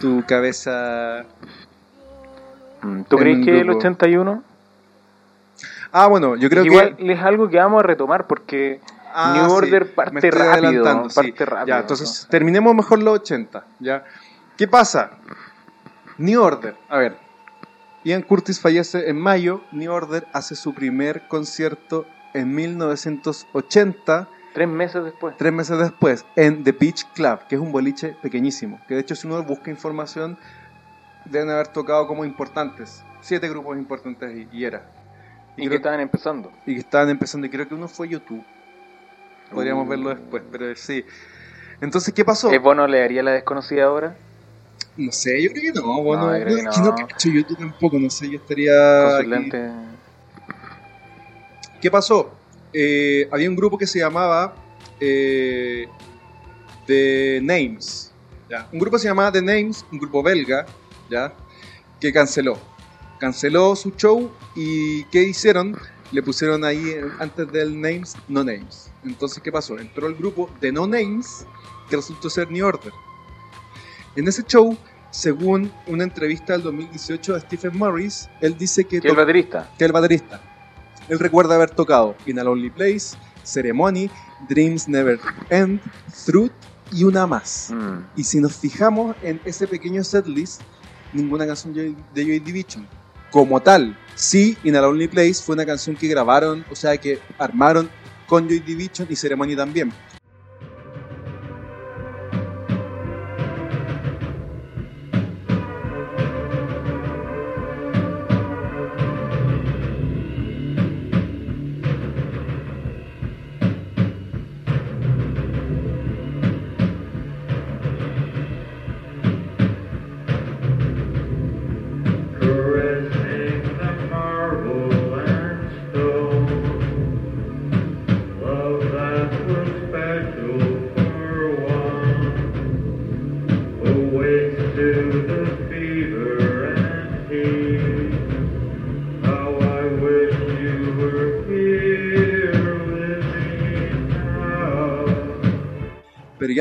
tu cabeza? Mm, ¿Tú crees que el grupo. 81? Ah, bueno, yo creo igual que... es algo que vamos a retomar porque Ah, New sí, Order me parte estoy rápido. adelantando, sí. Rápido. Ya, entonces terminemos mejor los 80. ¿ya? ¿Qué pasa? New Order. A ver. Ian Curtis fallece en mayo. New Order hace su primer concierto en 1980, Tres meses después. tres meses después, en The Beach Club, que es un boliche pequeñísimo. Que de hecho, si uno busca información, deben haber tocado como importantes. Siete grupos importantes y, y era. Y creo- que estaban empezando. y que estaban empezando. Y creo que uno fue YouTube. Podríamos Uh. verlo después, pero sí. Entonces, ¿qué pasó? ¿Es bueno le daría la desconocida ahora? No sé, yo creo que no. Bueno, No, yo creo que es que no no. YouTube tampoco, no sé, yo estaría. Aquí. ¿Qué pasó? Eh, había un grupo que se llamaba eh, The Names. ¿ya? Un grupo se llamaba The Names, un grupo belga, ¿ya? que canceló. Canceló su show y ¿qué hicieron? Le pusieron ahí eh, antes del Names, No Names. Entonces, ¿qué pasó? Entró el grupo de No Names, que resultó ser New Order. En ese show, según una entrevista del 2018 de Stephen Morris, él dice que, ¿Que el baterista? que el baterista. Él recuerda haber tocado In a Lonely Place, Ceremony, Dreams Never End, Truth y una más. Mm. Y si nos fijamos en ese pequeño setlist, ninguna canción de de Joy Division. Como tal, sí, In a Lonely Place fue una canción que grabaron, o sea, que armaron con Joy Division y Ceremony también.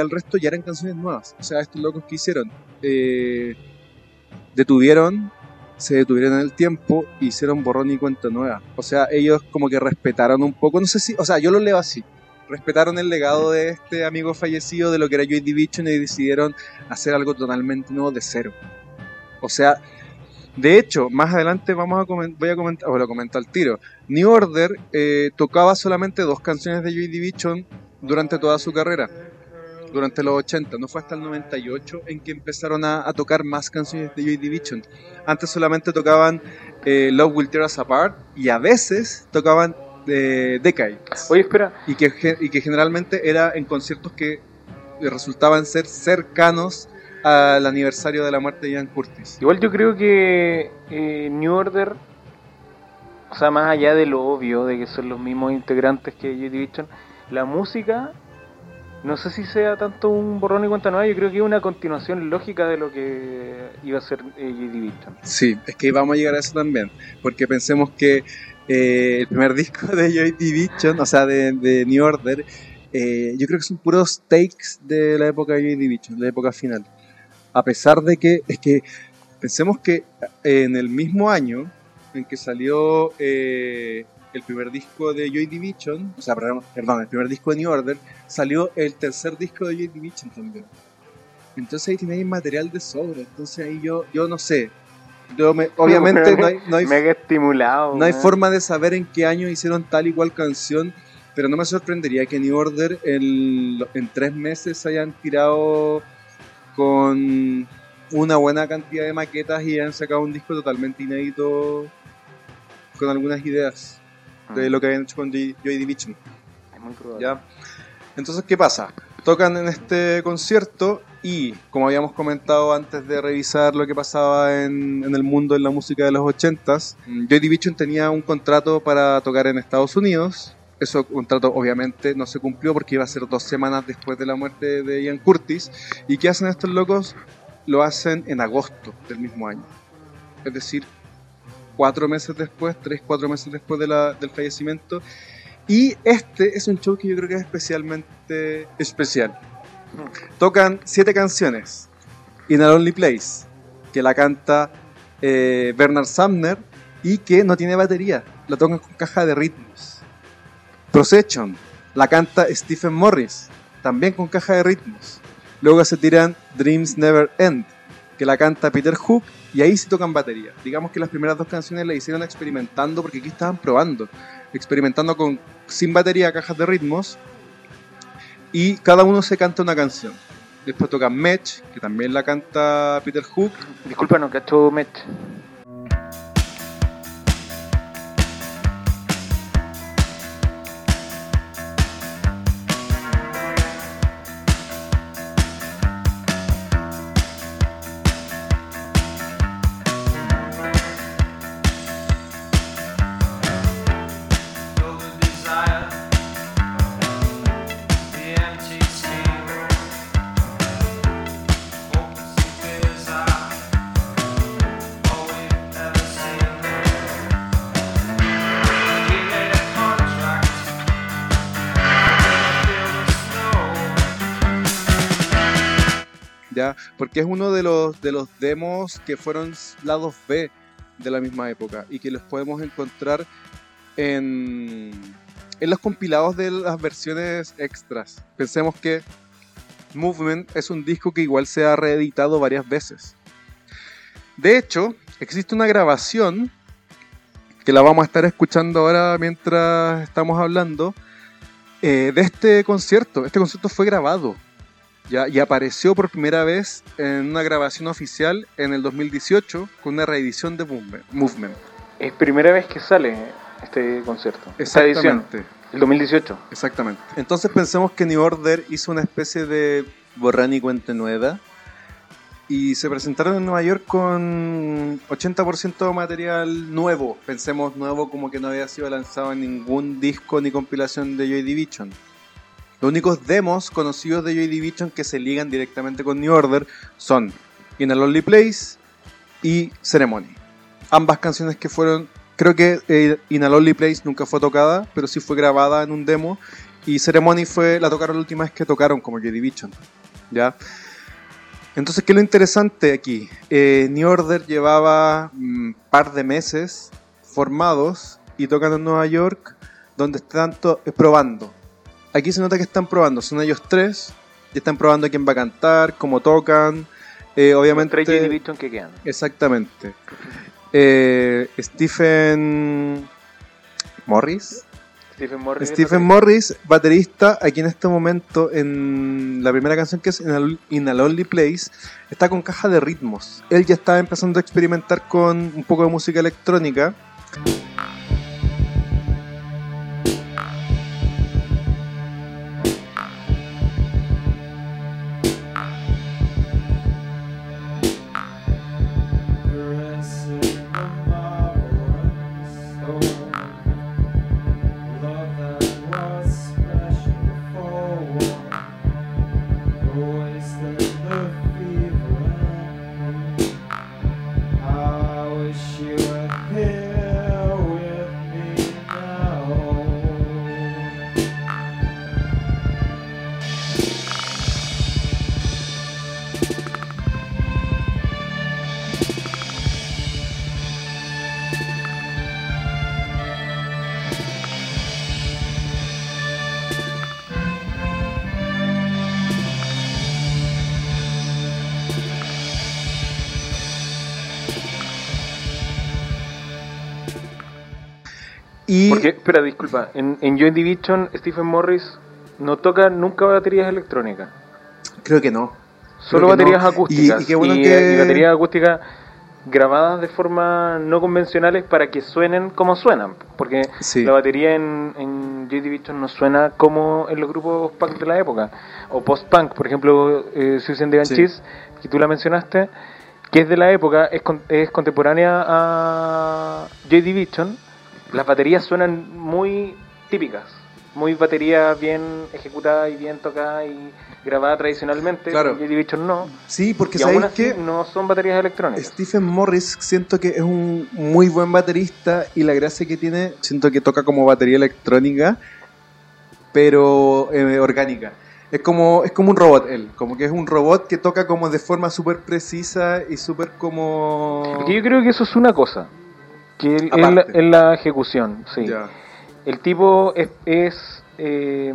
El resto ya eran canciones nuevas. O sea, estos locos que hicieron, eh, detuvieron, se detuvieron en el tiempo, hicieron borrón y cuenta nueva. O sea, ellos como que respetaron un poco, no sé si, o sea, yo lo leo así. Respetaron el legado de este amigo fallecido de lo que era Joy Division y decidieron hacer algo totalmente nuevo de cero. O sea, de hecho, más adelante vamos a voy a comentar, o lo comento al tiro. New Order eh, tocaba solamente dos canciones de Joy Division durante toda su carrera durante los 80, no fue hasta el 98 en que empezaron a, a tocar más canciones de Joy Division. Antes solamente tocaban eh, Love Will Tear Us Apart y a veces tocaban eh, Decades. Oye, espera. Y que, y que generalmente era en conciertos que resultaban ser cercanos al aniversario de la muerte de Ian Curtis. Igual yo creo que eh, New Order o sea, más allá de lo obvio de que son los mismos integrantes que Joy Division, la música no sé si sea tanto un borrón y cuenta nueva, yo creo que es una continuación lógica de lo que iba a ser eh, Division. Sí, es que vamos a llegar a eso también, porque pensemos que eh, el primer disco de Joy Division, o sea, de, New Order, eh, yo creo que son puros takes de la época de Joy Division, de la época final. A pesar de que, es que pensemos que en el mismo año en que salió eh, el primer disco de Joy Division, o sea, perdón, el primer disco de New Order, salió el tercer disco de Joy Division también. Entonces ahí tenéis material de sobra, entonces ahí yo, yo no sé. Yo me- obviamente no hay, no hay Mega estimulado. no hay forma de saber en qué año hicieron tal y cual canción, pero no me sorprendería que New Order en, en tres meses se hayan tirado con una buena cantidad de maquetas y hayan sacado un disco totalmente inédito con algunas ideas de Mm, lo que habían hecho con Joy Joy Division. Es muy probable. ¿ya? Entonces, ¿qué pasa? Tocan en este concierto y, como habíamos comentado antes de revisar lo que pasaba en, en el mundo de la música de los 80s, Joy Division tenía un contrato para tocar en Estados Unidos. Ese contrato obviamente no se cumplió porque iba a ser dos semanas después de la muerte de Ian Curtis. ¿Y qué hacen estos locos? Lo hacen en agosto del mismo año. Es decir, cuatro meses después, tres, cuatro meses después de la- del fallecimiento. Y este es un show que yo creo que es especialmente especial. Tocan siete canciones. In a Lonely Place, que la canta eh, Bernard Sumner y que no tiene batería, la tocan con caja de ritmos. Procession, la canta Stephen Morris, también con caja de ritmos. Luego se tiran Dreams Never End, que la canta Peter Hook y ahí sí tocan batería. Digamos que las primeras dos canciones las hicieron experimentando porque aquí estaban probando, experimentando con sin batería cajas de ritmos y cada uno se canta una canción. Después tocan Match, que también la canta Peter Hook. Disculpa, no Met. ¿ya? Porque es uno de los, de los demos que fueron lados B de la misma época y que los podemos encontrar en, en los compilados de las versiones extras. Pensemos que Movement es un disco que igual se ha reeditado varias veces. De hecho, existe una grabación que la vamos a estar escuchando ahora mientras estamos hablando eh, de este concierto. Este concierto fue grabado ya, y apareció por primera vez en una grabación oficial en el 2018 con una reedición de Movement. Es primera vez que sale este concierto. Esta edición. Exactamente. El 2018. Exactamente. Entonces pensemos que New Order hizo una especie de borrán y cuenta nueva. Y se presentaron en Nueva York con 80% de material nuevo. Pensemos nuevo como que no había sido lanzado en ningún disco ni compilación de Joy Division. Los únicos demos conocidos de Joy Division que se ligan directamente con New Order son In a Lonely Place y Ceremony. Ambas canciones que fueron, creo que eh, In a Lonely Place nunca fue tocada, pero sí fue grabada en un demo. Y Ceremony fue, la tocaron la última vez que tocaron como Joy Division. ¿Ya? Entonces, ¿qué es lo interesante aquí? Eh, New Order llevaba un par de meses formados y tocan en Nueva York, donde están probando. Aquí se nota que están probando, son ellos tres, y están probando quién va a cantar, cómo tocan. Eh, obviamente, Division que quedan. exactamente. Eh, Stephen Morris, Stephen Morris. Stephen Morris, baterista, aquí en este momento, en la primera canción que es In a, In a Lonely Place, está con caja de ritmos. Él ya está empezando a experimentar con un poco de música electrónica. Porque, espera, disculpa, en, en Joy Division Stephen Morris no toca nunca baterías electrónicas, creo que no. solo Creo baterías no. acústicas Y- y qué bueno y- que- y baterías acústicas grabadas de forma no convencionales para que suenen como suenan, porque Sí. la batería en, en Joy Division no suena como en los grupos punk de la época, o post-punk, por ejemplo, eh, Susan de Sí. Ganchis, que tú la mencionaste, que es de la época, es, con- es contemporánea a Joy Division, las baterías suenan muy típicas, muy batería bien ejecutada y bien tocada y grabada tradicionalmente. Claro. Joy Division no. Sí, porque y aún sabéis así que no son baterías electrónicas. Stephen Morris siento que es un muy buen baterista y la gracia que tiene, siento que toca como batería electrónica, pero eh, orgánica. Es como, es como un robot él, como que es un robot que toca como de forma súper precisa y súper como... Porque yo creo que eso es una cosa, que la, Aparte. es la ejecución, sí. Ya. El tipo es, es, eh,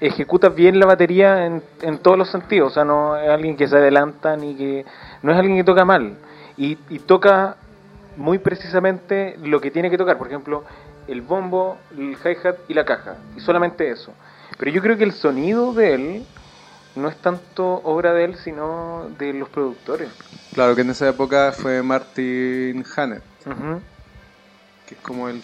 ejecuta bien la batería en, en todos los sentidos, o sea, no es alguien que se adelanta ni que no es alguien que toca mal y, y toca muy precisamente lo que tiene que tocar, por ejemplo, el bombo, el hi-hat y la caja, y solamente eso. Pero yo creo que el sonido de él no es tanto obra de él, sino de los productores. Claro que en esa época fue Martin Hannett, Que es como el,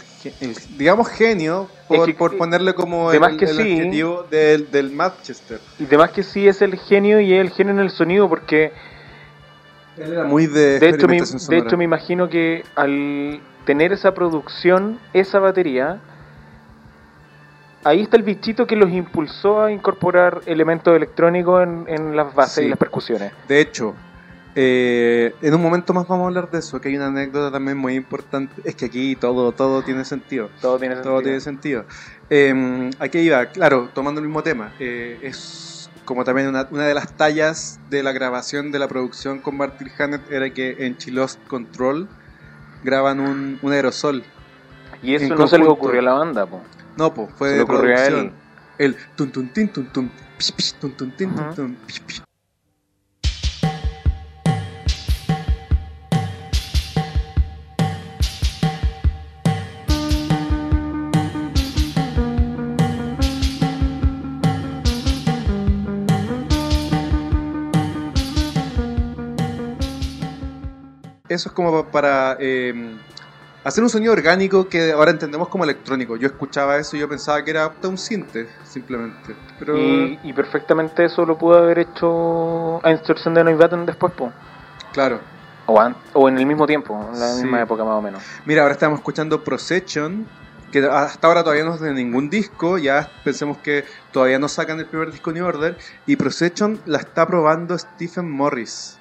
digamos genio, por, Es que- por ponerle como de el, más que el sí. adjetivo del, del Manchester. Y además que sí es el genio y es el genio en el sonido porque Él era muy de, de hecho, me, experimentación de sonora. hecho me imagino que al tener esa producción, esa batería, ahí está el bichito que los impulsó a incorporar elementos electrónicos en, en las bases Sí. y las percusiones. De hecho, eh, en un momento más vamos a hablar de eso, que hay una anécdota también muy importante. Es que aquí todo, todo tiene sentido. Todo tiene sentido. Todo tiene sentido. Eh, aquí iba, claro, tomando el mismo tema. eh, es como también una, una de las tallas de la grabación de la producción con Martin Hannett era que en Chilost Control graban un, un aerosol. Y eso no se les conjunto. ocurrió a la banda, po. No, pues fue Se de le ocurrió a producción. él. El tun tun tin tun tun pish, pish, tun tun tin tun tun pish, pish. Eso es como pa- para eh, hacer un sonido orgánico que ahora entendemos como electrónico. Yo escuchaba eso y yo pensaba que era un sinte, simplemente. Pero Y, y perfectamente eso lo pudo haber hecho Einstein de Neubatten después, po. claro. O, an- o en el mismo tiempo, en la Sí. misma época más o menos. Mira, ahora estamos escuchando Procession, que hasta ahora todavía no tiene ningún disco, ya pensemos que todavía no sacan el primer disco New Order, y Procession la está probando Stephen Morris,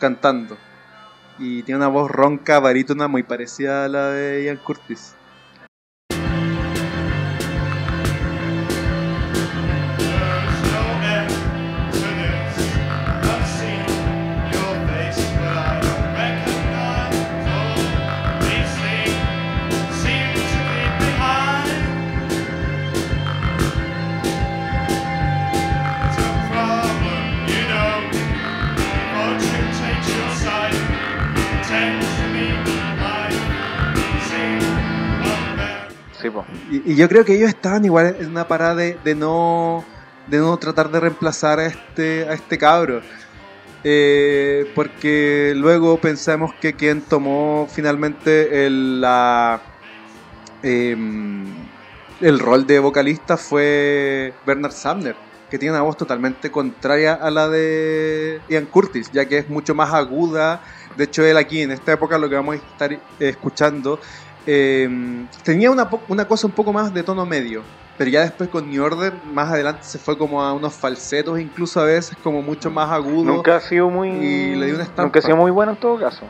cantando. Y tiene una voz ronca, barítona, muy parecida a la de Ian Curtis. Y, yo creo que ellos estaban igual en una parada de, de no de no tratar de reemplazar a este a este cabro. Eh, porque luego pensamos que quien tomó finalmente el, em, el rol de vocalista fue Bernard Sumner, que tiene una voz totalmente contraria a la de Ian Curtis, ya que es mucho más aguda. De hecho, él aquí en esta época, lo que vamos a estar escuchando, eh, tenía una, una cosa un poco más de tono medio. Pero ya después con New Order, más adelante se fue como a unos falsetos, incluso a veces como mucho más agudo. Nunca ha sido muy. Y le di una estampa. Nunca ha sido muy bueno en todo caso.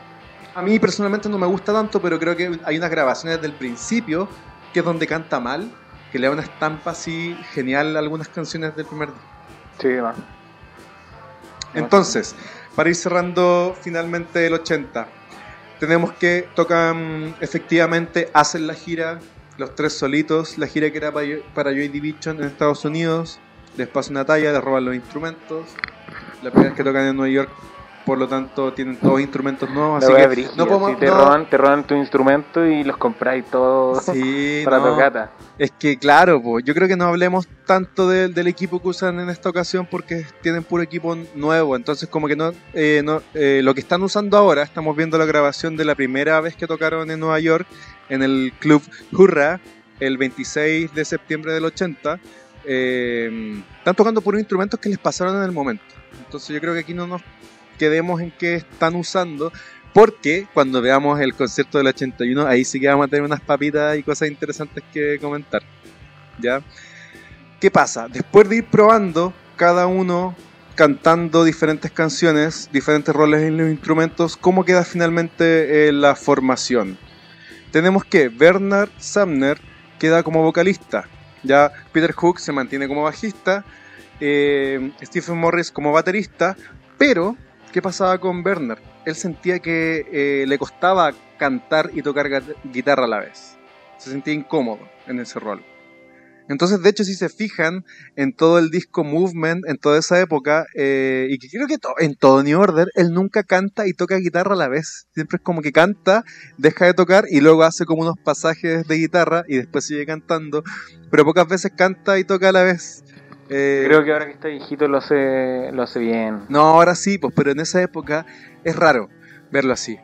A mí personalmente no me gusta tanto, pero creo que hay unas grabaciones del principio, que es donde canta mal, que le da una estampa así genial a algunas canciones del primer disco. Sí, va. Entonces, para ir cerrando finalmente el 80, tenemos que tocan efectivamente, hacen la gira, los tres solitos, la gira que era para, para Joy Division en Estados Unidos, les pasa una talla, les roban los instrumentos, la primera vez que tocan en Nueva York por lo tanto tienen todos instrumentos nuevos, así que brígida, no podemos... sí, te, no- roban, te roban tu instrumento y los compráis todos Sí, para no. tocata. Es que claro, po, yo creo que no hablemos tanto del- del equipo que usan en esta ocasión porque tienen puro equipo nuevo, entonces como que no, eh, no eh, lo que están usando ahora, estamos viendo la grabación de la primera vez que tocaron en Nueva York en el club Hurra el 26 de septiembre del 80. eh, están tocando puros instrumentos que les pasaron en el momento. Entonces yo creo que aquí no nos quedemos en qué están usando. Porque cuando veamos el concierto del 81, ahí sí que vamos a tener unas papitas y cosas interesantes que comentar. ¿Ya? ¿Qué pasa? Después de ir probando, cada uno cantando diferentes canciones, diferentes roles en los instrumentos, ¿cómo queda finalmente eh, la formación? Tenemos que Bernard Sumner queda como vocalista, ya Peter Hook se mantiene como bajista, eh, Stephen Morris como baterista, pero ¿qué pasaba con Bernard? Él sentía que eh, le costaba cantar y tocar guitarra a la vez. Se sentía incómodo en ese rol. Entonces, de hecho, si se fijan en todo el disco Movement, en toda esa época, eh, y creo que to- en todo New Order, él nunca canta y toca guitarra a la vez. Siempre es como que canta, deja de tocar y luego hace como unos pasajes de guitarra y después sigue cantando, pero pocas veces canta y toca a la vez. Eh, Creo que ahora que está viejito lo hace, lo hace bien. no, ahora sí, pues, pero en esa época es raro verlo así.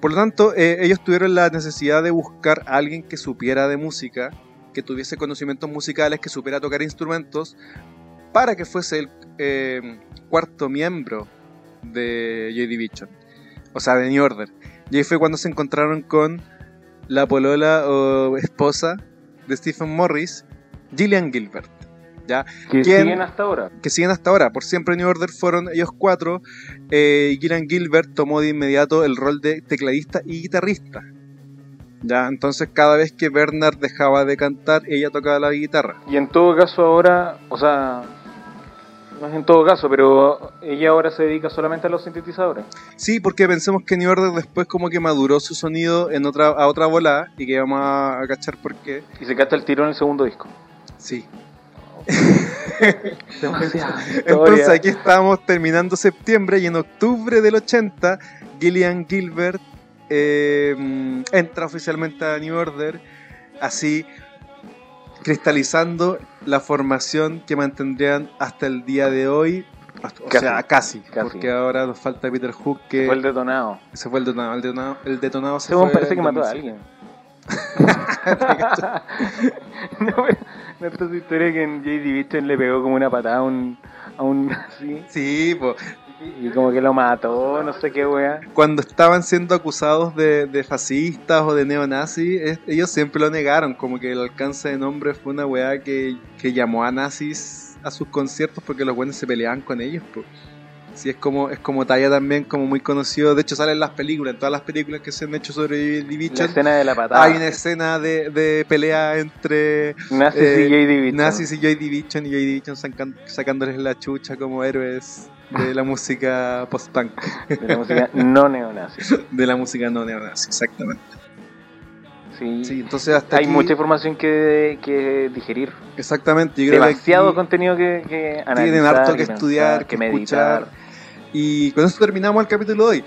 Por lo tanto, eh, ellos tuvieron la necesidad de buscar a alguien que supiera de música, que tuviese conocimientos musicales, que supiera tocar instrumentos, para que fuese el eh, cuarto miembro de Joy Division, o sea, de New Order. Y ahí fue cuando se encontraron con la polola o esposa de Stephen Morris, Gillian Gilbert. ¿Ya? Que ¿Quién? siguen hasta ahora. que siguen hasta ahora. Por siempre New Order fueron ellos cuatro. Eh, y Gillian Gilbert tomó de inmediato el rol de tecladista y guitarrista. Ya, entonces cada vez que Bernard dejaba de cantar, ella tocaba la guitarra. Y en todo caso ahora, o sea, no es en todo caso, pero ella ahora se dedica solamente a los sintetizadores. Sí, porque pensemos que New Order después como que maduró su sonido en otra, a otra volada y que vamos a, a cachar por qué. Y se canta el tiro en el segundo disco. Sí. Entonces aquí estamos terminando septiembre y en octubre del 80 Gillian Gilbert eh, entra oficialmente a New Order, así cristalizando la formación que mantendrían hasta el día de hoy. O Casi. sea, casi, Casi. porque ahora nos falta Peter Hook que Fue el detonado. se fue el detonado. El detonado, el detonado se Según fue parece que mató a 2005. alguien. no, pero no esta es su historia que en J.D. Le pegó como una patada a un, a un nazi Sí, pues. y como que lo mató, no sé qué wea. cuando estaban siendo acusados de, de fascistas o de neonazis, es- ellos siempre lo negaron, como que el alcance de nombre fue una weá que, que llamó a nazis a sus conciertos porque los buenos se peleaban con ellos. po. Sí, es como, es como talla también, como muy conocido. De hecho, sale en las películas, en todas las películas que se han hecho sobre La Division. escena de la patada. Hay una escena de, de pelea entre Nazis eh, y J.D. Division. nazis y Joy Division y Joy Division sacándoles la chucha como héroes de la música post-punk. De la música no neonazi. de la música no neonazi, exactamente. Sí. Sí, entonces hasta Hay aquí- mucha información que, que digerir. Exactamente, yo creo Demasiado contenido que, que analizar. tienen harto que estudiar, que, escuchar. Y con eso terminamos el capítulo de hoy.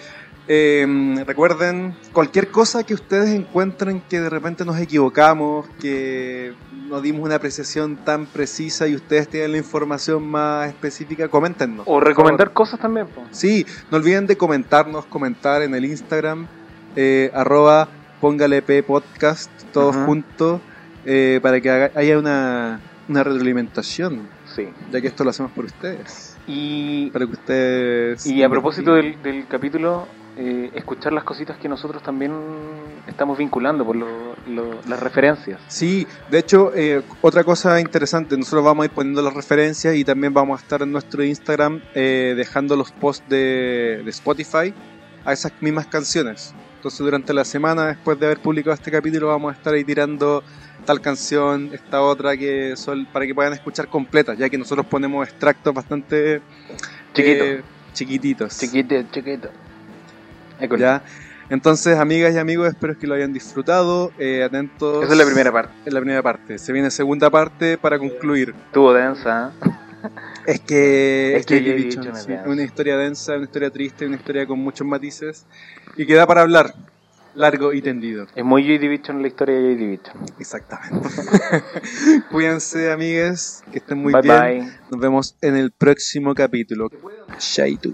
Eh, recuerden, cualquier cosa que ustedes encuentren que de repente nos equivocamos, que no dimos una apreciación tan precisa y ustedes tienen la información más específica, coméntenos. O recomendar cosas también. po. Sí, no olviden de comentarnos, comentar en el Instagram, eh, arroba póngale P podcast, todos juntos, eh, para que haya una, una retroalimentación, Sí. ya que esto lo hacemos por ustedes. Y, Para que ustedes... y a propósito del, del capítulo, eh, escuchar las cositas que nosotros también estamos vinculando por lo- lo- las referencias. Sí, de hecho, eh, otra cosa interesante, nosotros vamos a ir poniendo las referencias y también vamos a estar en nuestro Instagram eh, dejando los posts de, de Spotify a esas mismas canciones. Entonces durante la semana, después de haber publicado este capítulo, vamos a estar ahí tirando tal canción, esta otra, que son para que puedan escuchar completas, ya que nosotros ponemos extractos bastante Chiquito. eh, chiquititos. Chiquito, chiquito. École. ¿ya? Entonces, amigas y amigos, espero que lo hayan disfrutado. eh, atentos. Esa es la primera parte. Es la primera parte. Se viene segunda parte para concluir. Estuvo densa. ¿eh? Es que Es que es sí, denso. una historia densa, una historia triste, una historia con muchos matices y que da para hablar largo y tendido. Es muy Joy Division la historia de Joy Division. Exactamente. Cuídense, amigues, que estén muy bye bien. bye. Nos vemos en el próximo capítulo. Chaito.